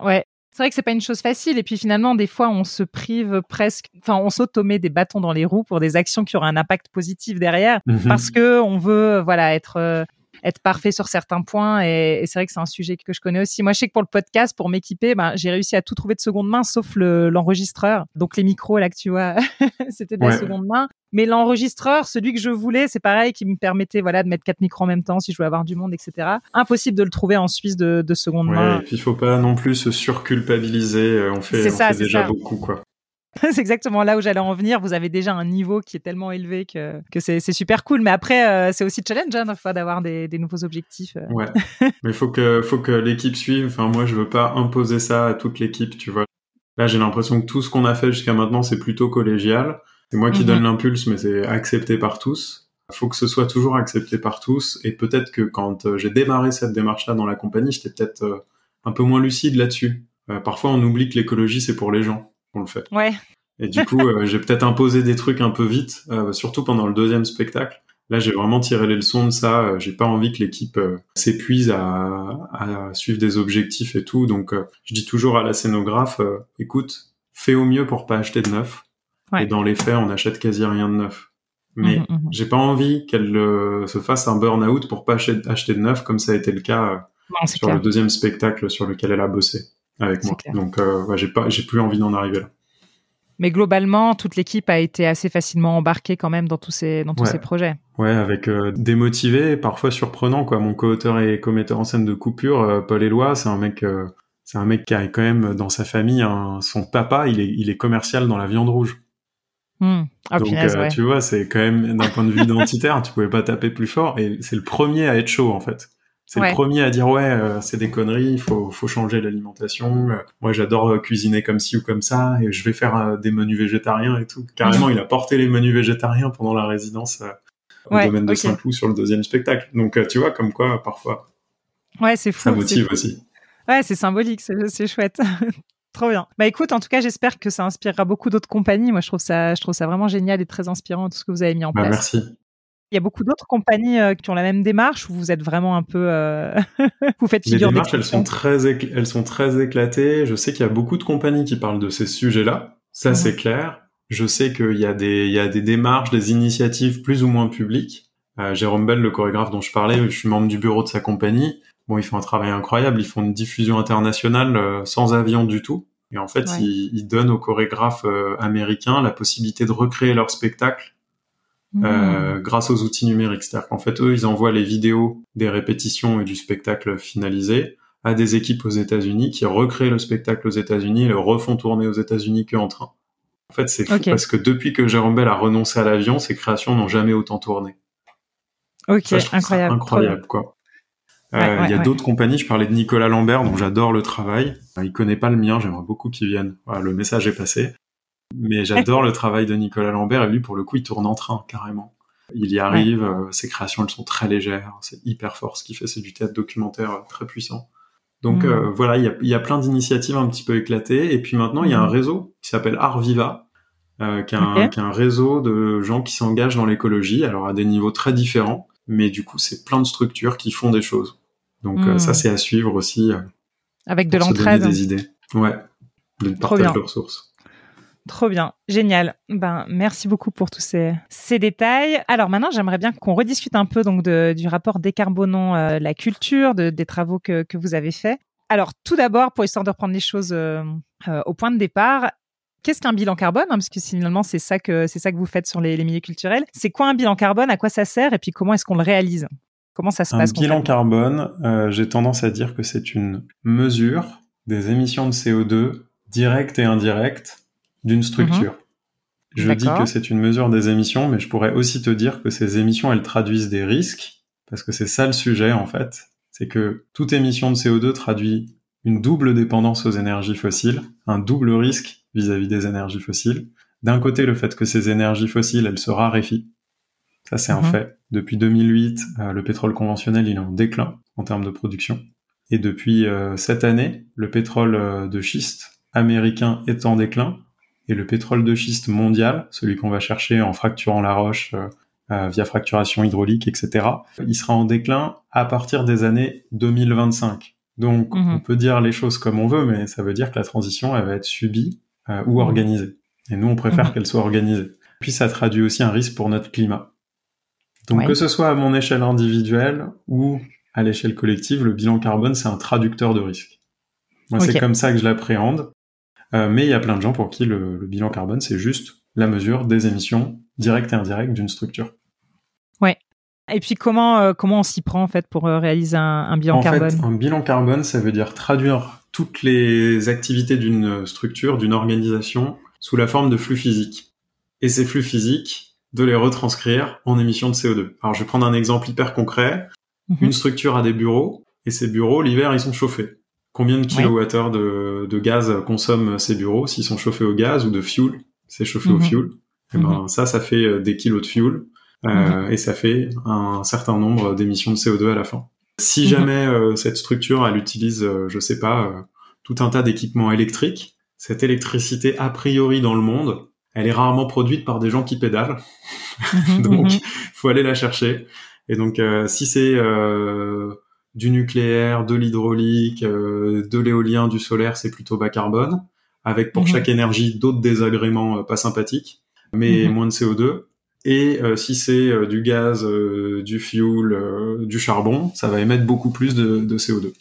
Ouais, c'est vrai que c'est pas une chose facile. Et puis finalement, des fois, on se prive presque, enfin, on s'automet des bâtons dans les roues pour des actions qui auraient un impact positif derrière, mhm. parce que on veut, voilà, être être parfait sur certains points. Et, c'est vrai que c'est un sujet que je connais aussi. Moi, je sais que pour le podcast, pour m'équiper, ben, j'ai réussi à tout trouver de seconde main, sauf l'enregistreur. Donc les micros là que tu vois, c'était de la seconde main. Mais l'enregistreur, celui que je voulais, c'est pareil, qui me permettait voilà de mettre quatre micros en même temps si je voulais avoir du monde, etc. Impossible de le trouver en Suisse de, de seconde main. Et puis il faut pas non plus se surculpabiliser. Euh, on fait, on fait déjà beaucoup quoi. c'est exactement là où j'allais en venir. Vous avez déjà un niveau qui est tellement élevé que, que c'est, super cool. Mais après, euh, c'est aussi challenge hein, d'avoir des, des, nouveaux objectifs. Euh. Ouais. Mais faut que faut que l'équipe suive. Enfin, moi, je veux pas imposer ça à toute l'équipe, tu vois. Là, j'ai l'impression que tout ce qu'on a fait jusqu'à maintenant, c'est plutôt collégial. C'est moi qui mhm. donne l'impulse, mais c'est accepté par tous. Il faut que ce soit toujours accepté par tous. Et peut-être que quand euh, j'ai démarré cette démarche-là dans la compagnie, j'étais peut-être un peu moins lucide là-dessus. parfois, on oublie que l'écologie, c'est pour les gens le fait. Ouais. Et du coup, euh, j'ai peut-être imposé des trucs un peu vite, euh, surtout pendant le deuxième spectacle. Là, j'ai vraiment tiré les leçons de ça. Euh, j'ai pas envie que l'équipe s'épuise à, à, suivre des objectifs et tout. Donc, je dis toujours à la scénographe, écoute, fais au mieux pour pas acheter de neuf. Et dans les faits, on achète quasi rien de neuf. Mais mmh, mmh, mmh. j'ai pas envie qu'elle se fasse un burn-out pour pas acheter, de neuf, comme ça a été le cas sur le deuxième spectacle sur lequel elle a bossé avec moi. Donc, euh, j'ai pas, j'ai plus envie d'en arriver là. Mais globalement, toute l'équipe a été assez facilement embarquée quand même dans tous ces, dans tous ces projets. Ouais, avec euh, démotivé, parfois surprenant quoi. Mon co-auteur et co-metteur en scène de coupure, euh, Paul Éloi, c'est un mec, euh, c'est un mec qui a quand même dans sa famille son papa, il est, il est commercial dans la viande rouge. Hmm. Ah, Donc tu vois, c'est quand même d'un point de vue identitaire, tu pouvais pas taper plus fort et c'est le premier à être chaud en fait. C'est le premier à dire ouais, euh, c'est des conneries, il faut, faut changer l'alimentation. Euh, moi, j'adore euh, cuisiner comme ci ou comme ça, et je vais faire des menus végétariens et tout. Carrément, il a porté les menus végétariens pendant la résidence au domaine de Saint-Cloud sur le deuxième spectacle. Donc, tu vois, comme quoi, parfois, ouais, c'est fou. Ça motive aussi. Ouais, c'est symbolique, c'est chouette. Trop bien. Bah écoute, en tout cas, j'espère que ça inspirera beaucoup d'autres compagnies. Moi, je trouve ça, je trouve ça vraiment génial et très inspirant tout ce que vous avez mis en bah, place. Merci. Il y a beaucoup d'autres compagnies euh, qui ont la même démarche ou vous êtes vraiment un peu, euh... vous faites figure Les démarches, elles sont très, elles sont très éclatées. Je sais qu'il y a beaucoup de compagnies qui parlent de ces sujets-là. Ça, c'est clair. Je sais qu'il y a des, il y a des démarches, des initiatives plus ou moins publiques. Euh, Jérôme Bell, le chorégraphe dont je parlais, je suis membre du bureau de sa compagnie. Bon, ils font un travail incroyable. Ils font une diffusion internationale euh, sans avion du tout. Et en fait, Ouais. ils, ils donnent aux chorégraphes américains la possibilité de recréer leur spectacle. Euh, grâce aux outils numériques. C'est-à-dire qu'en fait, eux, ils envoient les vidéos des répétitions et du spectacle finalisé à des équipes aux États-Unis qui recréent le spectacle aux États-Unis et le refont tourner aux États-Unis qu'en train. En fait, c'est fou parce que depuis que Jérôme Bell a renoncé à l'avion, ses créations n'ont jamais autant tourné. Ok, Ça, incroyable. incroyable, quoi. Euh, Ouais, il y a ouais. d'autres compagnies. Je parlais de Nicolas Lambert, dont j'adore le travail. Il connaît pas le mien. J'aimerais beaucoup qu'il vienne. Voilà, le message est passé. Mais j'adore le travail de Nicolas Lambert. Et lui, pour le coup, il tourne en train, carrément. Il y arrive. euh, ses créations, elles sont très légères. C'est hyper fort. Ce qu'il fait, c'est du théâtre documentaire euh, très puissant. Donc Mhm. euh, voilà, il y a, il y a plein d'initiatives un petit peu éclatées. Et puis maintenant, il y a un Mhm. réseau qui s'appelle Art Viva, euh, qui, est un, Ok. qui est un réseau de gens qui s'engagent dans l'écologie, alors à des niveaux très différents. Mais du coup, c'est plein de structures qui font des choses. Donc ça, c'est à suivre aussi. Avec de l'entraide. des idées. Ouais, Trop partage de ressources. Trop bien, génial. Ben merci beaucoup pour tous ces, ces détails. Alors maintenant, j'aimerais bien qu'on rediscute un peu donc de, du rapport décarbonant euh, la culture, de, des travaux que, que vous avez faits. Alors tout d'abord, pour histoire de reprendre les choses euh, euh, au point de départ, qu'est-ce qu'un bilan carbone hein, Parce que finalement, c'est ça que c'est ça que vous faites sur les, les milieux culturels. C'est quoi un bilan carbone À quoi ça sert Et puis comment est-ce qu'on le réalise? Comment ça se Un passe bilan concrètement? carbone, j'ai tendance à dire que c'est une mesure des émissions de CO2 directes et indirectes d'une structure. Je dis Mhm. Que c'est une mesure des émissions, mais je pourrais aussi te dire que ces émissions, elles traduisent des risques, parce que c'est ça le sujet en fait. C'est que toute émission de CO2 traduit une double dépendance aux énergies fossiles, un double risque vis-à-vis des énergies fossiles. D'un côté, le fait que ces énergies fossiles, elles se raréfient. Ça, c'est un Mhm. fait. Depuis 2008, euh, le pétrole conventionnel, il est en déclin en termes de production. Et depuis euh, cette année, le pétrole euh, de schiste américain est en déclin. Et le pétrole de schiste mondial, celui qu'on va chercher en fracturant la roche euh, euh, via fracturation hydraulique, etc., il sera en déclin à partir des années 2025. Donc, Mhm. on peut dire les choses comme on veut, mais ça veut dire que la transition, elle va être subie euh, ou organisée. Et nous, on préfère Mhm. qu'elle soit organisée. Puis, ça traduit aussi un risque pour notre climat. Donc, Ouais. que ce soit à mon échelle individuelle ou à l'échelle collective, le bilan carbone, c'est un traducteur de risque. Moi, c'est comme ça que je l'appréhende. Euh, mais il y a plein de gens pour qui le, le bilan carbone, c'est juste la mesure des émissions directes et indirectes d'une structure. Et puis comment euh, comment on s'y prend en fait pour euh, réaliser un, un bilan en carbone? fait, un bilan carbone, ça veut dire traduire toutes les activités d'une structure, d'une organisation, sous la forme de flux physiques. Et ces flux physiques, de les retranscrire en émissions de CO2. Alors, je vais prendre un exemple hyper concret. Mhm. Une structure a des bureaux, et ces bureaux, l'hiver, ils sont chauffés. Combien de kilowattheures de, de gaz consomment ces bureaux s'ils sont chauffés au gaz ou de fuel C'est chauffé au Mhm. fuel. Et ben, ça, ça fait euh, des kilos de fuel. euh, et ça fait un certain nombre d'émissions de CO2 à la fin. Si Mhm. jamais euh, cette structure, elle utilise, euh, je sais pas, euh, tout un tas d'équipements électriques, cette électricité a priori dans le monde, elle est rarement produite par des gens qui pédalent. Mhm, donc, mhm. faut aller la chercher. Et donc, euh, si c'est euh, du nucléaire, de l'hydraulique, euh, de l'éolien, du solaire, c'est plutôt bas carbone, avec pour Mhm. chaque énergie d'autres désagréments euh, pas sympathiques, mais Mhm. moins de CO2. Et euh, si c'est euh, du gaz, euh, du fuel, du charbon, ça va émettre beaucoup plus de, de CO2.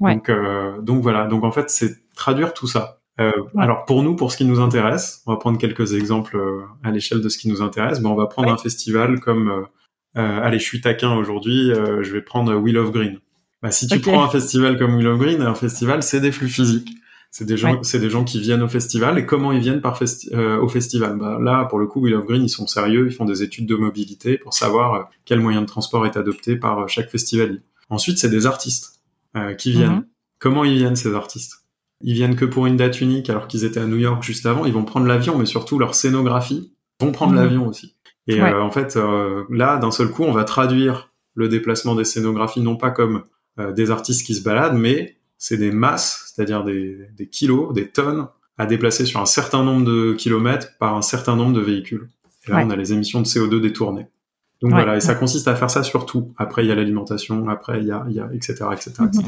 Ouais. Donc, euh, donc voilà. Donc en fait, c'est traduire tout ça. Euh, Ouais. Alors pour nous, pour ce qui nous intéresse, on va prendre quelques exemples à l'échelle de ce qui nous intéresse. Ben, on va prendre Ouais. un festival comme, allez, je suis taquin aujourd'hui, euh, je vais prendre Wheel of Green. Bah, si tu prends un festival comme of Green, un festival, c'est des flux physiques. C'est des gens, Ouais. c'est des gens qui viennent au festival. Et comment ils viennent par festi- euh, au festival? Bah, Là, pour le coup, of Green, ils sont sérieux. Ils font des études de mobilité pour savoir euh, quel moyen de transport est adopté par euh, chaque festivalier. Ensuite, c'est des artistes euh, qui viennent. Mhm. Comment ils viennent ces artistes? Ils viennent que pour une date unique, alors qu'ils étaient à New York juste avant. Ils vont prendre l'avion, mais surtout leur scénographie vont prendre Mhm. l'avion aussi. Et Ouais. euh, en fait, euh, là, d'un seul coup, on va traduire le déplacement des scénographies non pas comme des artistes qui se baladent, mais c'est des masses, c'est-à-dire des, des kilos, des tonnes à déplacer sur un certain nombre de kilomètres par un certain nombre de véhicules. Et là, on a les émissions de CO2 détournées. Donc voilà, et ça consiste à faire ça sur tout. Après, il y a l'alimentation, après, il y a, il y a etc., etc., etc.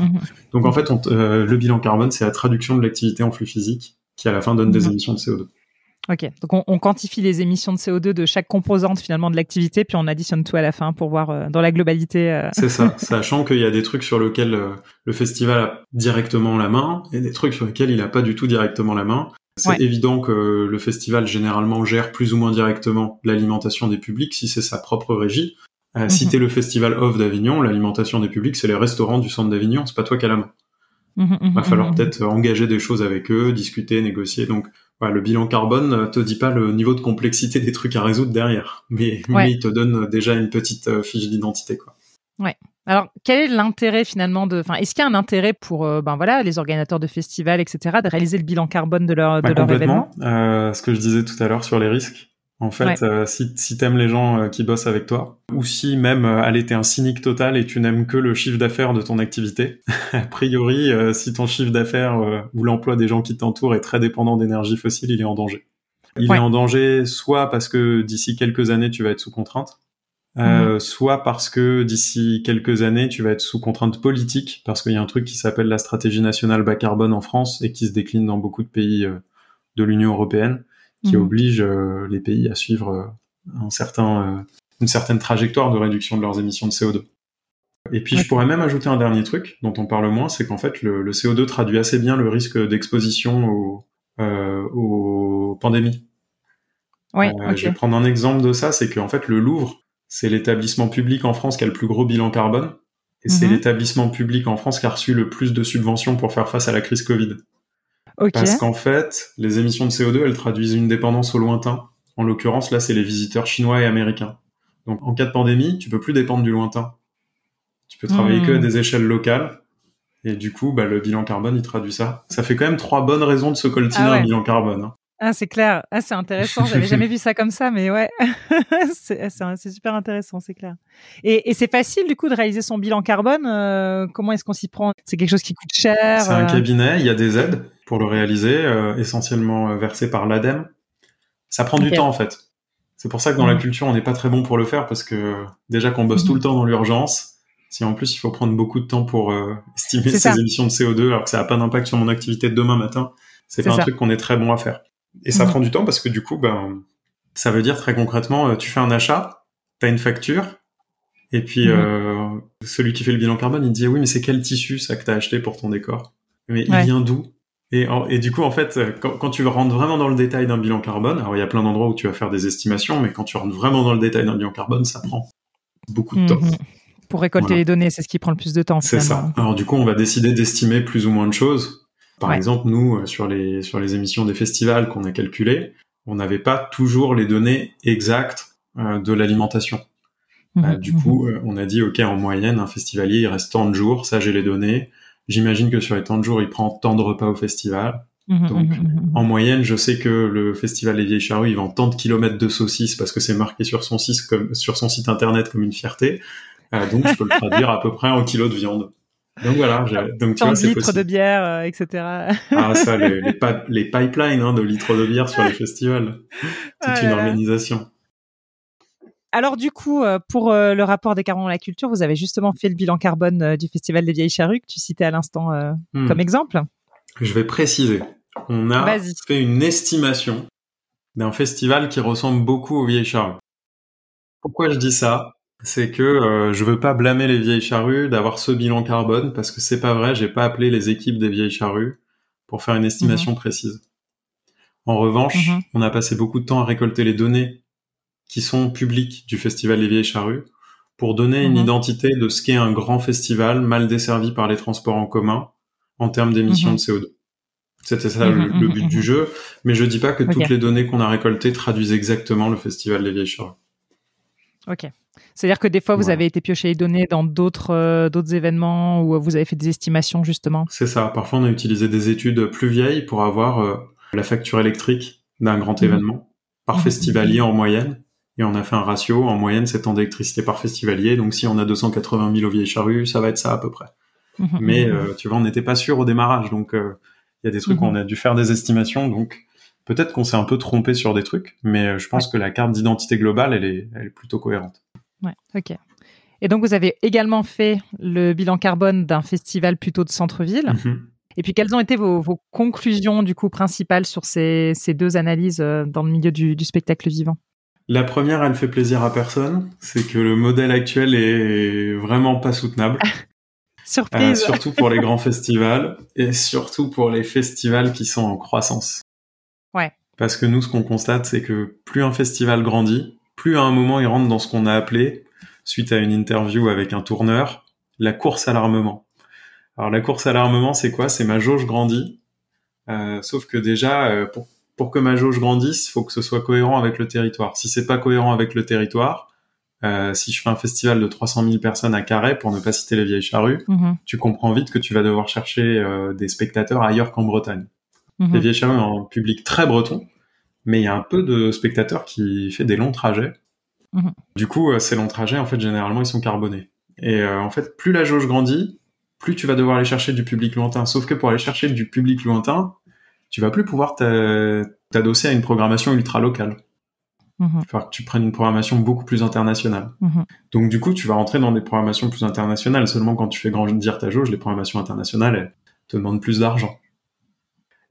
Donc en fait, on, euh, le bilan carbone, c'est la traduction de l'activité en flux physique qui, à la fin, donne des mhm. émissions de CO2. Ok, donc on, quantifie les émissions de CO2 de chaque composante finalement de l'activité, puis on additionne tout à la fin pour voir euh, dans la globalité. Euh. C'est ça, sachant qu'il y a des trucs sur lesquels le festival a directement la main et des trucs sur lesquels il n'a pas du tout directement la main. C'est évident que le festival généralement gère plus ou moins directement l'alimentation des publics si c'est sa propre régie. Euh, Si mhm. t'es le festival off d'Avignon, l'alimentation des publics c'est les restaurants du centre d'Avignon, c'est pas toi qui as la main. Mhm, mhm, Va falloir peut-être engager des choses avec eux, discuter, négocier. Donc voilà, le bilan carbone te dit pas le niveau de complexité des trucs à résoudre derrière, mais, mais il te donne déjà une petite euh, fiche d'identité quoi. Ouais. Alors, quel est l'intérêt finalement de, enfin, est-ce qu'il y a un intérêt pour, euh, ben voilà, les organisateurs de festivals, etc., de réaliser le bilan carbone de leur, de leur événement? Euh, Ce que je disais tout à l'heure sur les risques. En fait, euh, si, si t'aimes les gens qui bossent avec toi, ou si même, allez, t'es un cynique total et tu n'aimes que le chiffre d'affaires de ton activité, a priori, si ton chiffre d'affaires ou l'emploi des gens qui t'entourent est très dépendant d'énergie fossile, il est en danger. Il est en danger soit parce que d'ici quelques années, tu vas être sous contrainte, euh, mhm. soit parce que d'ici quelques années, tu vas être sous contrainte politique, parce qu'il y a un truc qui s'appelle la stratégie nationale bas carbone en France et qui se décline dans beaucoup de pays euh, de l'Union européenne, qui mhm. oblige euh, les pays à suivre un certain, une certaine trajectoire de réduction de leurs émissions de CO2. Et puis je pourrais même ajouter un dernier truc dont on parle moins, c'est qu'en fait le, le, CO2 traduit assez bien le risque d'exposition aux, aux pandémies. Oui, Je vais prendre un exemple de ça, c'est qu'en fait le Louvre c'est l'établissement public en France qui a le plus gros bilan carbone. Et c'est mhm. l'établissement public en France qui a reçu le plus de subventions pour faire face à la crise Covid. Parce qu'en fait, les émissions de CO2, elles traduisent une dépendance au lointain. En l'occurrence, là, c'est les visiteurs chinois et américains. Donc, en cas de pandémie, tu peux plus dépendre du lointain. Tu peux travailler que à hmm. des échelles locales. Et du coup, bah, le bilan carbone, il traduit ça. Ça fait quand même trois bonnes raisons de se coltiner ah un bilan carbone. Hein. Ah, c'est clair. Ah, c'est intéressant. J'avais jamais vu ça comme ça, mais ouais, c'est super intéressant, c'est clair. Et, et c'est facile du coup de réaliser son bilan carbone. Euh, comment est-ce qu'on s'y prend? C'est quelque chose qui coûte cher. C'est un euh? cabinet. Il y a des aides pour le réaliser, euh, essentiellement versées par l'ADEME. Ça prend du temps en fait. C'est pour ça que dans la mmh. culture, on n'est pas très bon pour le faire parce que déjà qu'on bosse tout le temps dans l'urgence, si en plus il faut prendre beaucoup de temps pour estimer ses émissions de CO2 alors que ça n'a pas d'impact sur mon activité de demain matin, c'est pas un truc qu'on est très bon à faire. Et ça mhm. prend du temps parce que du coup, ben, ça veut dire très concrètement, euh, tu fais un achat, tu as une facture, et puis euh, celui qui fait le bilan carbone, il dit oui, mais c'est quel tissu ça que tu as acheté pour ton décor? Mais il vient d'où? Et, et, du coup, en fait, euh, quand, quand, tu rentres vraiment dans le détail d'un bilan carbone, alors il y a plein d'endroits où tu vas faire des estimations, mais quand tu rentres vraiment dans le détail d'un bilan carbone, ça prend beaucoup de temps. Mhm. Pour récolter les données, c'est ce qui prend le plus de temps. C'est ça. Alors du coup, on va décider d'estimer plus ou moins de choses. Par exemple, nous, euh, sur les, sur les émissions des festivals qu'on a calculées, on n'avait pas toujours les données exactes euh, de l'alimentation. Mhm, euh, du coup, on a dit, OK, en moyenne, un festivalier, il reste tant de jours, ça j'ai les données. J'imagine que sur les temps de jours, il prend tant de repas au festival. Mhm, Donc, en moyenne, je sais que le festival des Vieilles Charrues, il vend tant de kilomètres de saucisses parce que c'est marqué sur son site comme sur son site internet comme une fierté. donc, je peux le traduire à peu près en kilos de viande. Donc voilà, donc tu vois, c'est litres de bière, euh, etc. ah ça, les, les, pipelines hein, de litres de bière sur les festivals, c'est une organisation. Alors du coup, euh, pour euh, le rapport des carbone à la culture, vous avez justement fait le bilan carbone du Festival des Vieilles Charrues que tu citais à l'instant hmm. comme exemple. Je vais préciser. On a fait une estimation d'un festival qui ressemble beaucoup aux Vieilles Charrues. Pourquoi je dis ça? C'est que euh, je veux pas blâmer les vieilles charrues d'avoir ce bilan carbone parce que c'est pas vrai, j'ai pas appelé les équipes des vieilles charrues pour faire une estimation mhm. précise. En revanche, mhm. on a passé beaucoup de temps à récolter les données qui sont publiques du festival des vieilles charrues pour donner une mhm. identité de ce qu'est un grand festival mal desservi par les transports en commun en termes d'émissions de CO2. C'était ça le, but du jeu, mais je dis pas que toutes les données qu'on a récoltées traduisent exactement le festival des vieilles charrues. Ok. C'est-à-dire que des fois, vous avez été pioché les données dans d'autres euh, d'autres événements où vous avez fait des estimations justement? C'est ça. Parfois, on a utilisé des études plus vieilles pour avoir euh, la facture électrique d'un grand mhm. événement par mhm. festivalier en moyenne. Et on a fait un ratio. En moyenne, c'est temps d'électricité par festivalier. Donc, si on a 280 000 au Vieille Charrue, ça va être ça à peu près. Mais euh, tu vois, on n'était pas sûr au démarrage. Donc, euh, il y a des trucs où Mhm. on a dû faire des estimations. Donc, peut-être qu'on s'est un peu trompé sur des trucs, mais euh, je pense que la carte d'identité globale, elle est, elle est plutôt cohérente. Ouais, ok. Et donc, vous avez également fait le bilan carbone d'un festival plutôt de centre-ville. Mhm. Et puis, quelles ont été vos, vos conclusions, du coup, principales sur ces, ces deux analyses dans le milieu du, du spectacle vivant? La première, elle fait plaisir à personne. C'est que le modèle actuel est vraiment pas soutenable. Euh, surtout pour les grands festivals et surtout pour les festivals qui sont en croissance. Ouais. Parce que nous, ce qu'on constate, c'est que plus un festival grandit, plus à un moment il rentre dans ce qu'on a appelé, suite à une interview avec un tourneur, la course à l'armement. Alors la course à l'armement, c'est quoi? C'est ma jauge grandit. Euh, sauf que déjà, euh, pour, pour que ma jauge grandisse, il faut que ce soit cohérent avec le territoire. Si c'est pas cohérent avec le territoire, euh, si je fais un festival de 300 000 personnes à Carré, pour ne pas citer les vieilles charrues, Mhm, tu comprends vite que tu vas devoir chercher euh, des spectateurs ailleurs qu'en Bretagne. mhm. Les vieilles charrues ont un public très breton, mais il y a un peu de spectateurs qui fait des longs trajets. Mhm. Du coup, euh, ces longs trajets, en fait, généralement, ils sont carbonés. Et en fait, plus la jauge grandit, plus tu vas devoir aller chercher du public lointain. Sauf que pour aller chercher du public lointain, tu vas plus pouvoir t'a- t'adosser à une programmation ultra locale. Il va falloir que tu prennes une programmation beaucoup plus internationale. mhm. Donc du coup, tu vas rentrer dans des programmations plus internationales. Seulement quand tu fais grandir ta jauge, les programmations internationales, elles te demandent plus d'argent.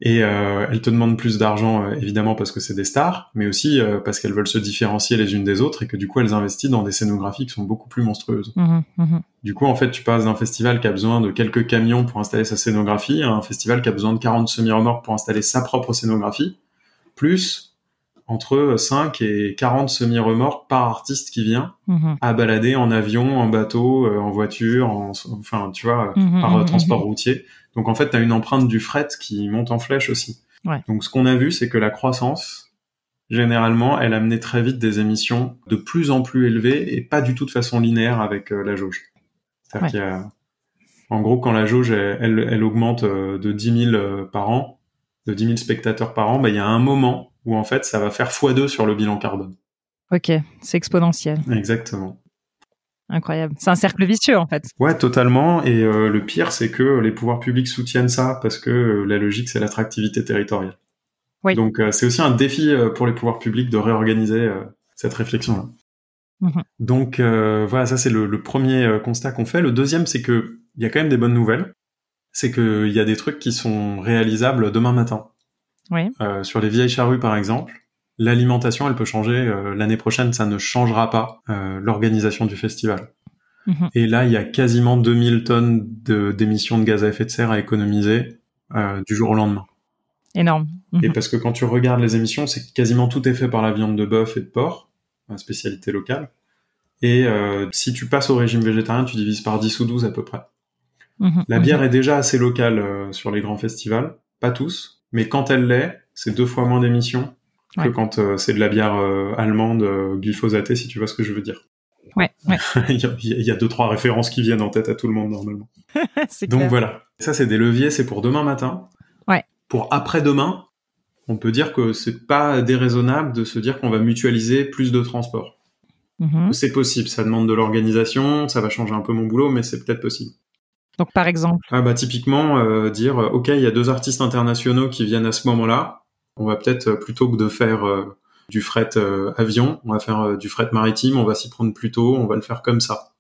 Et euh, elles te demandent plus d'argent, euh, évidemment, parce que c'est des stars, mais aussi euh, parce qu'elles veulent se différencier les unes des autres et que du coup, elles investissent dans des scénographies qui sont beaucoup plus monstrueuses. Mhm, mhm. Du coup, en fait, tu passes d'un festival qui a besoin de quelques camions pour installer sa scénographie à un festival qui a besoin de 40 semi-remorques pour installer sa propre scénographie, plus entre 5 et 40 semi-remorques par artiste qui vient Mhm. à balader en avion, en bateau, euh, en voiture, en, enfin, tu vois, euh, Mhm, par euh, mhm, transport routier. Donc en fait, tu as une empreinte du fret qui monte en flèche aussi. Ouais. Donc ce qu'on a vu, c'est que la croissance, généralement, elle amenait très vite des émissions de plus en plus élevées et pas du tout de façon linéaire avec euh, la jauge. C'est-à-dire Ouais. qu'il y a- En gros, quand la jauge, elle, elle, elle augmente euh, de 10 000 euh, par an, de 10 000 spectateurs par an, bah, il y a un moment où en fait, ça va faire x2 sur le bilan carbone. Ok, c'est exponentiel. Exactement. Incroyable. C'est un cercle vicieux, en fait. Ouais, totalement. Et euh, le pire, c'est que les pouvoirs publics soutiennent ça parce que euh, la logique, c'est l'attractivité territoriale. Oui. Donc, euh, c'est aussi un défi pour les pouvoirs publics de réorganiser cette réflexion-là. Mhm. Donc, voilà, ça c'est le, le premier constat qu'on fait. Le deuxième, c'est que il y a quand même des bonnes nouvelles. C'est qu'il y a des trucs qui sont réalisables demain matin. Oui. Euh, sur les vieilles charrues, par exemple, l'alimentation, elle peut changer. euh, L'année prochaine, ça ne changera pas euh, l'organisation du festival. Mhm. Et là, il y a quasiment 2000 tonnes d'émissions de, gaz à effet de serre à économiser du jour au lendemain. Énorme. Mhm. Et parce que quand tu regardes les émissions, c'est quasiment tout est fait par la viande de bœuf et de porc, spécialité locale. Et si tu passes au régime végétarien, tu divises par 10 ou 12 à peu près. Mhm. La Mhm. bière est déjà assez locale sur les grands festivals, pas tous, mais quand elle l'est, c'est deux fois moins d'émissions que Ouais. quand euh, c'est de la bière euh, allemande euh, glyphosatée, si tu vois ce que je veux dire. Ouais, ouais. il, y a, il y a deux trois références qui viennent en tête à tout le monde normalement. Donc clair. voilà, ça c'est des leviers, c'est pour demain matin. Ouais. Pour après-demain, on peut dire que c'est pas déraisonnable de se dire qu'on va mutualiser plus de transport. Mhm. C'est possible, ça demande de l'organisation, ça va changer un peu mon boulot, mais c'est peut-être possible. Donc, par exemple, Ah bah typiquement euh, dire euh, ok il y a deux artistes internationaux qui viennent à ce moment-là, on va peut-être euh, plutôt que de faire euh, du fret euh, avion, on va faire du fret maritime, on va s'y prendre plus tôt, on va le faire comme ça.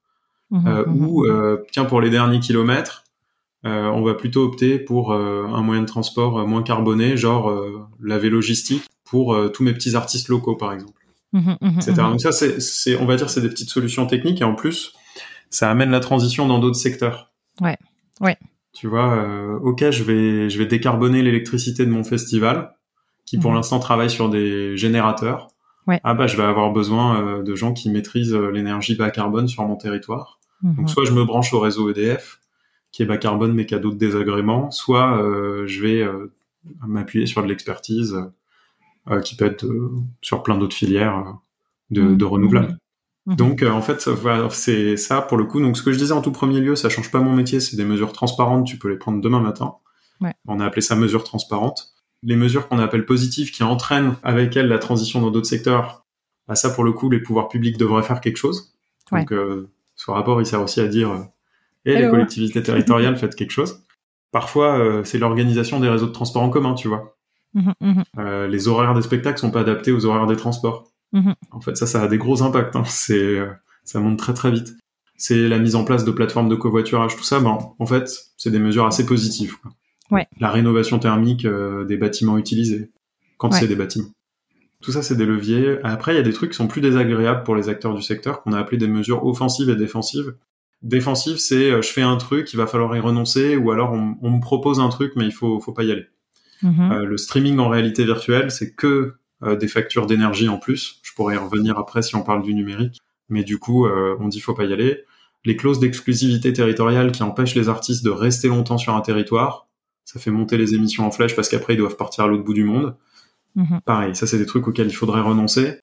Euh, mhm. Ou euh, tiens pour les derniers kilomètres, on va plutôt opter pour un moyen de transport moins carboné, genre la vélogistique pour tous mes petits artistes locaux par exemple etc. Donc ça, c'est, on va dire, c'est des petites solutions techniques et en plus, ça amène la transition dans d'autres secteurs. Ouais. Ouais. Tu vois, euh, ok, je vais, je vais décarboner l'électricité de mon festival, qui pour Mhm. l'instant travaille sur des générateurs. Ouais. Ah bah, je vais avoir besoin euh, de gens qui maîtrisent euh, l'énergie bas carbone sur mon territoire. Mhm. Donc soit je me branche au réseau EDF, qui est bas carbone mais qui a d'autres désagréments, soit euh, je vais euh, m'appuyer sur de l'expertise euh, qui peut être sur plein d'autres filières de, Mhm. de renouvelables. Mhm. Donc euh, en fait, voilà, c'est ça pour le coup. Donc ce que je disais en tout premier lieu, ça change pas mon métier, c'est des mesures transparentes, tu peux les prendre demain matin. Ouais. On a appelé ça mesures transparentes. Les mesures qu'on appelle positives qui entraînent avec elles la transition dans d'autres secteurs, bah ça pour le coup, les pouvoirs publics devraient faire quelque chose. Donc euh, ce rapport, il sert aussi à dire euh, Et les collectivités territoriales, faites quelque chose. Parfois, euh, c'est l'organisation des réseaux de transport en commun, tu vois. Mhm, mhm, les horaires des spectacles sont pas adaptés aux horaires des transports. Mhm. En fait, ça, ça a des gros impacts. hein. C'est, euh, ça monte très très vite. C'est la mise en place de plateformes de covoiturage, tout ça. Ben, en fait, c'est des mesures assez positives. quoi. Ouais. La rénovation thermique euh, des bâtiments utilisés, quand Ouais. c'est des bâtiments. Tout ça, c'est des leviers. Après, il y a des trucs qui sont plus désagréables pour les acteurs du secteur, qu'on a appelé des mesures offensives et défensives. Défensive, c'est euh, je fais un truc, il va falloir y renoncer, ou alors on, on me propose un truc, mais il faut, faut pas y aller. mhm. Euh, le streaming en réalité virtuelle, c'est que des factures d'énergie en plus. Pourrais y revenir après si on parle du numérique, mais du coup, euh, on dit faut pas y aller. Les clauses d'exclusivité territoriale qui empêchent les artistes de rester longtemps sur un territoire, ça fait monter les émissions en flèche parce qu'après ils doivent partir à l'autre bout du monde. Mhm. Pareil, ça c'est des trucs auxquels il faudrait renoncer.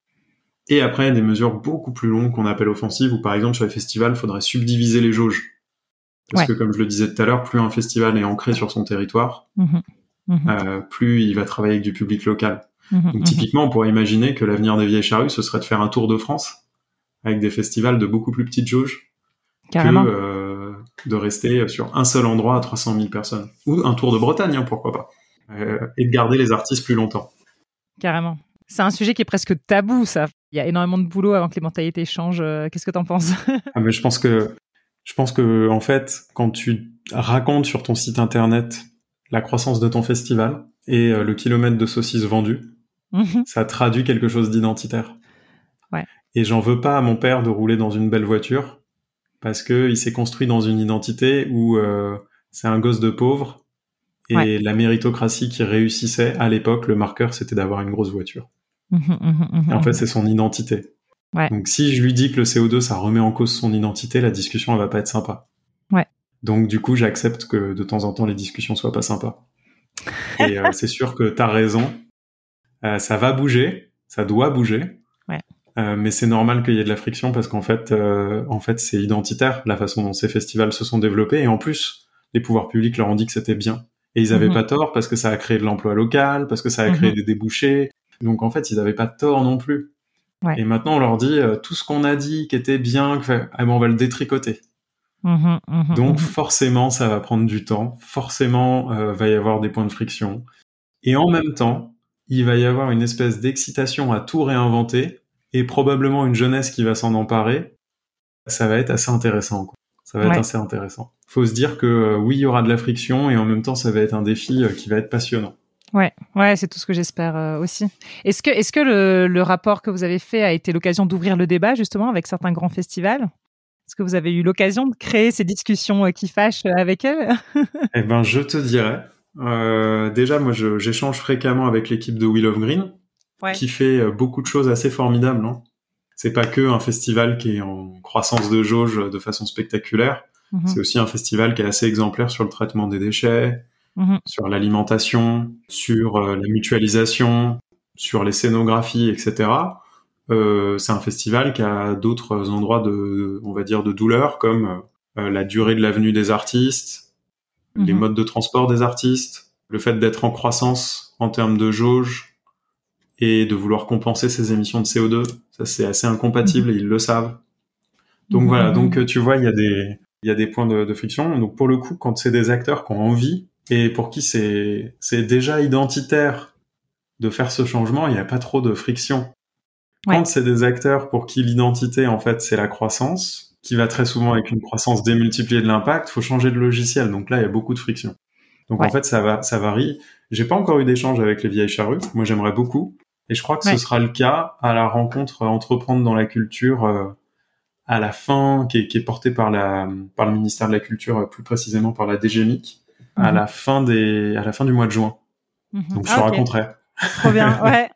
Et après, des mesures beaucoup plus longues qu'on appelle offensives, où par exemple sur les festivals, il faudrait subdiviser les jauges. Parce Ouais. que comme je le disais tout à l'heure, plus un festival est ancré sur son territoire, Mhm. Mhm. euh, plus il va travailler avec du public local. Mhm. Donc Mhm. typiquement, on pourrait imaginer que l'avenir des vieilles charrues, ce serait de faire un tour de France avec des festivals de beaucoup plus petites jauges Carrément. que euh, de rester sur un seul endroit à 300 000 personnes. Ou un tour de Bretagne, hein, pourquoi pas. Euh, et de garder les artistes plus longtemps. Carrément. C'est un sujet qui est presque tabou, ça. Il y a énormément de boulot avant que les mentalités changent. Euh, Qu'est-ce que t'en penses Ah, mais je pense que je pense que en fait, quand tu racontes sur ton site internet la croissance de ton festival et le kilomètre de saucisses vendues, Mhm. ça traduit quelque chose d'identitaire. Ouais. Et j'en veux pas à mon père de rouler dans une belle voiture parce que il s'est construit dans une identité où euh, c'est un gosse de pauvre et Ouais. la méritocratie qui réussissait à l'époque, le marqueur c'était d'avoir une grosse voiture. Mhm, mhm. Et en fait, c'est son identité. Ouais. Donc si je lui dis que le CO2 ça remet en cause son identité, la discussion elle va pas être sympa. Ouais. Donc du coup, j'accepte que de temps en temps les discussions soient pas sympas. Et euh, c'est sûr que t'as raison. Euh, ça va bouger, ça doit bouger. Ouais. Euh, mais c'est normal qu'il y ait de la friction parce qu'en fait, euh, en fait, c'est identitaire la façon dont ces festivals se sont développés. Et en plus, les pouvoirs publics leur ont dit que c'était bien. Et ils avaient Mhm. pas tort parce que ça a créé de l'emploi local, parce que ça a créé Mhm. des débouchés. Donc en fait, ils avaient pas tort non plus. Ouais. Et maintenant, on leur dit tout ce qu'on a dit qui était bien, que, ah ben, on va le détricoter. Mhm, Donc forcément, ça va prendre du temps. Forcément, euh, va y avoir des points de friction. Et en même temps, il va y avoir une espèce d'excitation à tout réinventer et probablement une jeunesse qui va s'en emparer. Ça va être assez intéressant. Quoi. Ça va Ouais. être assez intéressant. Faut se dire que euh, oui, il y aura de la friction et en même temps, ça va être un défi euh, qui va être passionnant. Ouais, ouais, c'est tout ce que j'espère euh, aussi. Est-ce que, est-ce que le, le rapport que vous avez fait a été l'occasion d'ouvrir le débat justement avec certains grands festivals? Est-ce que vous avez eu l'occasion de créer ces discussions euh, qui fâchent avec elles? Eh ben, je te dirais. Euh, déjà, moi, j'échange fréquemment avec l'équipe de Wheel of Green, Ouais. qui fait euh, beaucoup de choses assez formidables. Hein. C'est pas que un festival qui est en croissance de jauge de façon spectaculaire. Mhm, C'est aussi un festival qui est assez exemplaire sur le traitement des déchets, mhm. sur l'alimentation, sur euh, la mutualisation, sur les scénographies, etc. Euh, c'est un festival qui a d'autres endroits de, on va dire, de douleur, comme euh, la durée de la venue des artistes, les Mhm. modes de transport des artistes, le fait d'être en croissance en termes de jauge et de vouloir compenser ses émissions de CO2. Ça, c'est assez incompatible et ils le savent. Donc Mhm, voilà, donc euh, tu vois, il y a des, il y a des points de, de friction. Donc pour le coup, quand c'est des acteurs qui ont envie et pour qui c'est, c'est déjà identitaire de faire ce changement, il n'y a pas trop de friction. Ouais. Quand c'est des acteurs pour qui l'identité, en fait, c'est la croissance, qui va très souvent avec une croissance démultipliée de l'impact, faut changer de logiciel. Donc là, il y a beaucoup de friction. Donc Ouais. en fait, ça va, ça varie. J'ai pas encore eu d'échange avec les vieilles charrues. Moi, j'aimerais beaucoup. Et je crois que Ouais. ce sera le cas à la rencontre euh, Entreprendre dans la culture euh, à la fin, qui est, qui est portée par la, par le ministère de la Culture, euh, plus précisément par la DGMIC, à Mhm. la fin des, à la fin du mois de juin. Mhm. Donc je Ah, te ok. raconterai. Trop bien, ouais.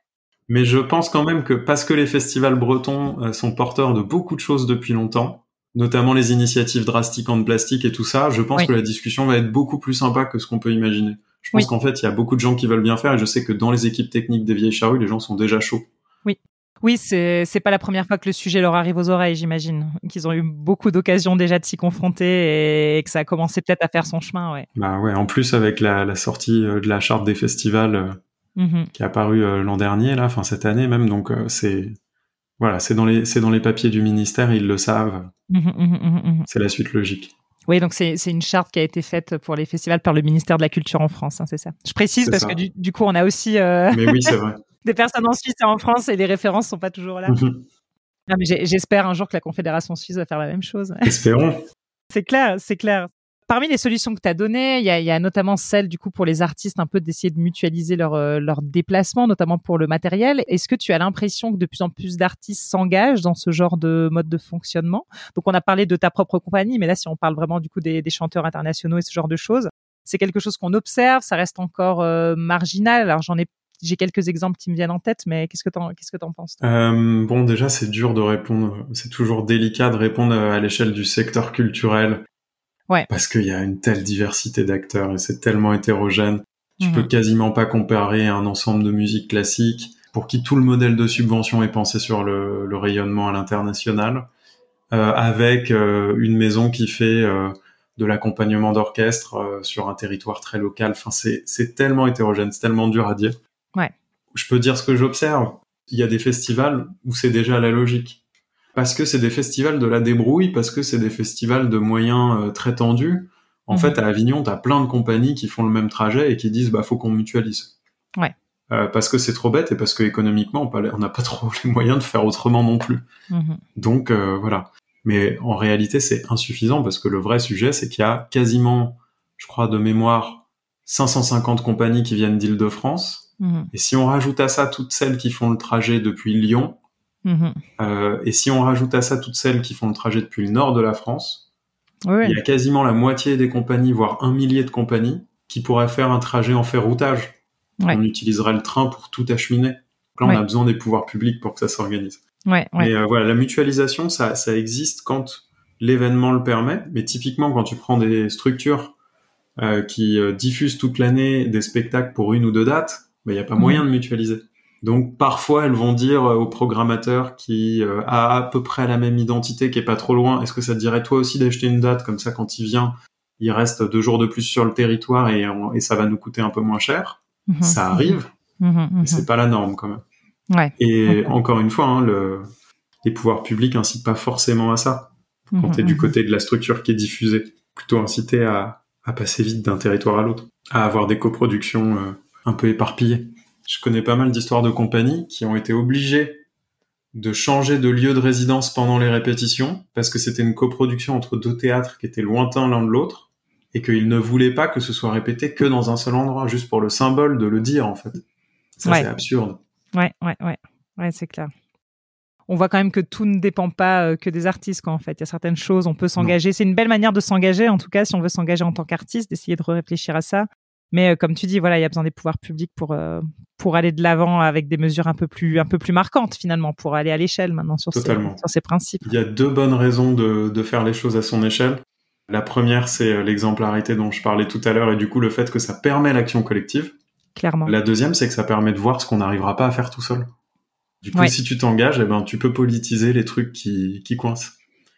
Mais je pense quand même que parce que les festivals bretons sont porteurs de beaucoup de choses depuis longtemps, notamment les initiatives drastiques en plastique et tout ça, je pense Oui. que la discussion va être beaucoup plus sympa que ce qu'on peut imaginer. Je pense Oui. qu'en fait, il y a beaucoup de gens qui veulent bien faire et je sais que dans les équipes techniques des vieilles charrues, les gens sont déjà chauds. Oui, c'est c'est pas la première fois que le sujet leur arrive aux oreilles, j'imagine. Qu'ils ont eu beaucoup d'occasions déjà de s'y confronter et que ça a commencé peut-être à faire son chemin, ouais. Bah ouais, en plus avec la, la sortie euh, de la charte des festivals euh, Mhm. qui est apparue euh, l'an dernier, là, enfin cette année même, donc euh, c'est voilà, c'est dans les c'est dans les papiers du ministère, ils le savent, mhm, mhm, mhm. c'est la suite logique. Oui, donc c'est une charte qui a été faite pour les festivals par le ministère de la Culture en France, hein, c'est ça. Je précise parce que du, coup, on a aussi euh, mais oui, vrai. des personnes en Suisse et en France et les références sont pas toujours là. J'espère un jour que la Confédération suisse va faire la même chose. Espérons. c'est clair, c'est clair. Parmi les solutions que tu as données, il y a, notamment celle du coup pour les artistes un peu d'essayer de mutualiser leur, euh, leur déplacement, notamment pour le matériel. Est-ce que tu as l'impression que de plus en plus d'artistes s'engagent dans ce genre de mode de fonctionnement? Donc on a parlé de ta propre compagnie, mais là si on parle vraiment du coup des, chanteurs internationaux et ce genre de choses, c'est quelque chose qu'on observe, ça reste encore euh, marginal. Alors j'en ai j'ai quelques exemples qui me viennent en tête, mais qu'est-ce que t'en qu'est-ce que t'en penses euh, Bon, déjà c'est dur de répondre. C'est toujours délicat de répondre à l'échelle du secteur culturel. Ouais. Parce qu'il y a une telle diversité d'acteurs et c'est tellement hétérogène. Tu mhm. peux quasiment pas comparer un ensemble de musique classique pour qui tout le modèle de subvention est pensé sur le, le rayonnement à l'international, euh, avec euh, une maison qui fait euh, de l'accompagnement d'orchestre euh, sur un territoire très local. Enfin, c'est, c'est tellement hétérogène, c'est tellement dur à dire. Ouais. Je peux dire ce que j'observe. Il y a des festivals où c'est déjà la logique parce que c'est des festivals de la débrouille, parce que c'est des festivals de moyens euh, très tendus. En mhm. fait, à Avignon, t'as plein de compagnies qui font le même trajet et qui disent bah faut qu'on mutualise. Ouais. Euh, parce que c'est trop bête et parce que économiquement on n'a pas trop les moyens de faire autrement non plus. Mhm. Donc euh, voilà. Mais en réalité c'est insuffisant parce que le vrai sujet c'est qu'il y a quasiment, je crois de mémoire, 550 compagnies qui viennent d'Île-de-France. Mhm. Et si on rajoute à ça toutes celles qui font le trajet depuis Lyon, Mhm. Euh, et si on rajoute à ça toutes celles qui font le trajet depuis le nord de la France, il y a quasiment la moitié des compagnies, voire un millier de compagnies, qui pourraient faire un trajet en ferroutage. On utiliserait le train pour tout acheminer. là, on a besoin des pouvoirs publics pour que ça s'organise. Mais euh, voilà, la mutualisation, ça, ça existe quand l'événement le permet. Mais typiquement, quand tu prends des structures euh, qui diffusent toute l'année des spectacles pour une ou deux dates, il n'y a pas mhm. moyen de mutualiser. Donc parfois elles vont dire au programmateur qui euh, a à peu près la même identité, qui est pas trop loin, est-ce que ça te dirait toi aussi d'acheter une date comme ça quand il vient, il reste deux jours de plus sur le territoire et, et ça va nous coûter un peu moins cher? Mhm. ça arrive, mhm, mais c'est pas la norme quand même. Ouais. Et encore une fois, hein, le, les pouvoirs publics incitent pas forcément à ça. Quand tu es du côté de la structure qui est diffusée, plutôt incité à, à passer vite d'un territoire à l'autre, à avoir des coproductions euh, un peu éparpillées je connais pas mal d'histoires de compagnies qui ont été obligées de changer de lieu de résidence pendant les répétitions parce que c'était une coproduction entre deux théâtres qui étaient lointains l'un de l'autre et qu'ils ne voulaient pas que ce soit répété que dans un seul endroit, juste pour le symbole de le dire en fait. Ça c'est absurde. Ouais, ouais, ouais, ouais, c'est clair. On voit quand même que tout ne dépend pas euh, que des artistes, quoi, en fait. Il y a certaines choses, on peut s'engager. C'est une belle manière de s'engager, en tout cas, si on veut s'engager en tant qu'artiste, d'essayer de réfléchir à ça. Mais euh, comme tu dis, voilà, il y a besoin des pouvoirs publics pour euh, pour aller de l'avant avec des mesures un peu plus un peu plus marquantes finalement, pour aller à l'échelle maintenant sur ces, sur ces principes. Il y a deux bonnes raisons de, de faire les choses à son échelle. La première, c'est euh, l'exemplarité dont je parlais tout à l'heure et du coup le fait que ça permet l'action collective. Clairement. La deuxième, c'est que ça permet de voir ce qu'on n'arrivera pas à faire tout seul. Du coup, si tu t'engages, eh ben, tu peux politiser les trucs qui, qui coincent.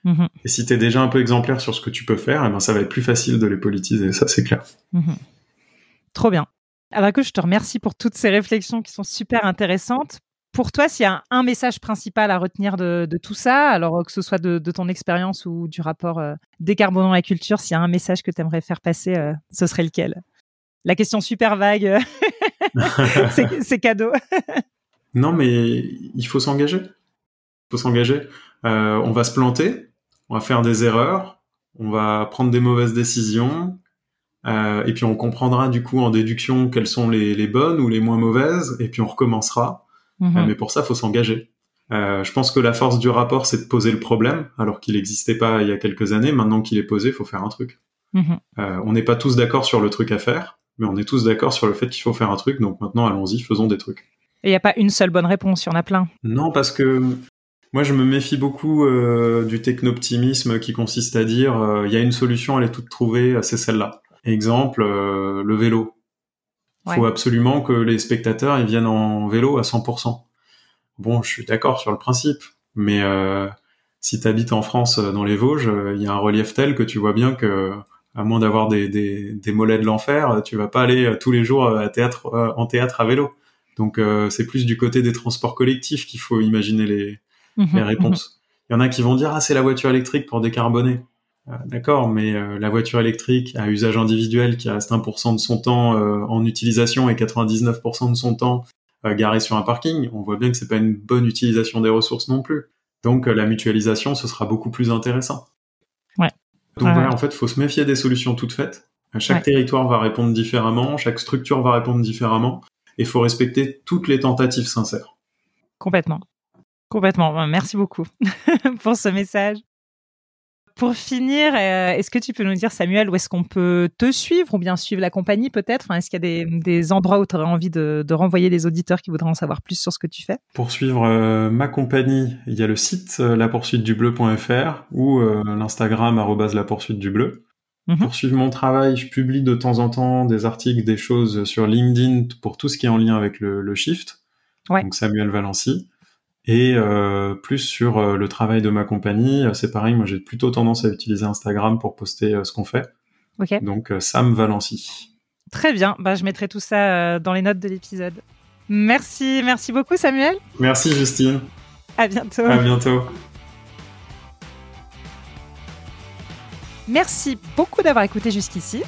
Mm-hmm. Et si tu es déjà un peu exemplaire sur ce que tu peux faire, eh ben, ça va être plus facile de les politiser, ça c'est clair. Mm-hmm. Trop bien. Alors écoute, je te remercie pour toutes ces réflexions qui sont super intéressantes. Pour toi, s'il y a un, message principal à retenir de, tout ça, alors que ce soit de, ton expérience ou du rapport euh, décarbonant la culture, s'il y a un message que tu aimerais faire passer, euh, ce serait lequel? La question super vague, c'est cadeau. non, mais il faut s'engager. Il faut s'engager. Euh, on va se planter, on va faire des erreurs, on va prendre des mauvaises décisions, euh, et puis on comprendra du coup en déduction quelles sont les, les, bonnes ou les moins mauvaises, et puis on recommencera. Mhm. Euh, mais pour ça, faut s'engager. Euh, je pense que la force du rapport, c'est de poser le problème, alors qu'il n'existait pas il y a quelques années. Maintenant qu'il est posé, faut faire un truc. Mhm. On n'est pas tous d'accord sur le truc à faire, mais on est tous d'accord sur le fait qu'il faut faire un truc. Donc maintenant, allons-y, faisons des trucs. Et il n'y a pas une seule bonne réponse, il y en a plein. Non, parce que moi, je me méfie beaucoup du technoptimisme qui consiste à dire il y a une solution, elle est toute trouvée, c'est celle-là. Exemple, euh, le vélo. Il faut absolument que les spectateurs ils viennent en vélo à 100%. Bon, je suis d'accord sur le principe, mais euh, si tu habites en France, euh, dans les Vosges, il y a un relief tel que tu vois bien que, à moins d'avoir des, des, des, mollets de l'enfer, tu vas pas aller tous les jours à théâtre, en théâtre à vélo. Donc c'est plus du côté des transports collectifs qu'il faut imaginer les, mhm, les réponses. Mhm. Il y en a qui vont dire ah c'est la voiture électrique pour décarboner. D'accord, mais la voiture électrique à usage individuel qui reste 1% de son temps en utilisation et 99% de son temps garé sur un parking, on voit bien que c'est pas une bonne utilisation des ressources non plus. Donc la mutualisation, ce sera beaucoup plus intéressant. Ouais. Donc voilà, en fait, il faut se méfier des solutions toutes faites. Chaque territoire va répondre différemment, chaque structure va répondre différemment, et il faut respecter toutes les tentatives sincères. Complètement. Complètement. Merci beaucoup pour ce message. Pour finir, euh, est-ce que tu peux nous dire, Samuel, où est-ce qu'on peut te suivre ou bien suivre la compagnie peut-être? Enfin, Est-ce qu'il y a des, endroits où tu aurais envie de, renvoyer les auditeurs qui voudraient en savoir plus sur ce que tu fais? Pour suivre euh, ma compagnie, il y a le site euh, lapoursuitedubleu.fr ou l'Instagram lapoursuitedubleu. Mhm. Pour suivre mon travail, je publie de temps en temps des articles, des choses sur LinkedIn pour tout ce qui est en lien avec le, shift. Donc Samuel Valency. Et euh, plus sur euh, le travail de ma compagnie, euh, c'est pareil, moi j'ai plutôt tendance à utiliser Instagram pour poster ce qu'on fait. Donc Sam Valency. Très bien, bah, je mettrai tout ça dans les notes de l'épisode. Merci, merci beaucoup Samuel. Merci Justine. À bientôt. À bientôt. Merci beaucoup d'avoir écouté jusqu'ici.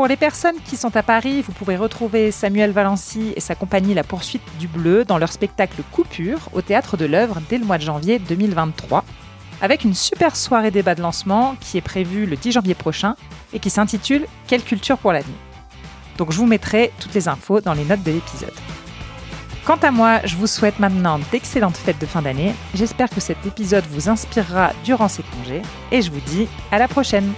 Pour les personnes qui sont à Paris, vous pouvez retrouver Samuel Valency et sa compagnie La Poursuite du Bleu dans leur spectacle Coupure au Théâtre de l'œuvre dès le mois de janvier 2023, avec une super soirée débat de lancement qui est prévue le 10 janvier prochain et qui s'intitule Quelle culture pour l'avenir Donc je vous mettrai toutes les infos dans les notes de l'épisode. Quant à moi, je vous souhaite maintenant d'excellentes fêtes de fin d'année. J'espère que cet épisode vous inspirera durant ces congés et je vous dis à la prochaine.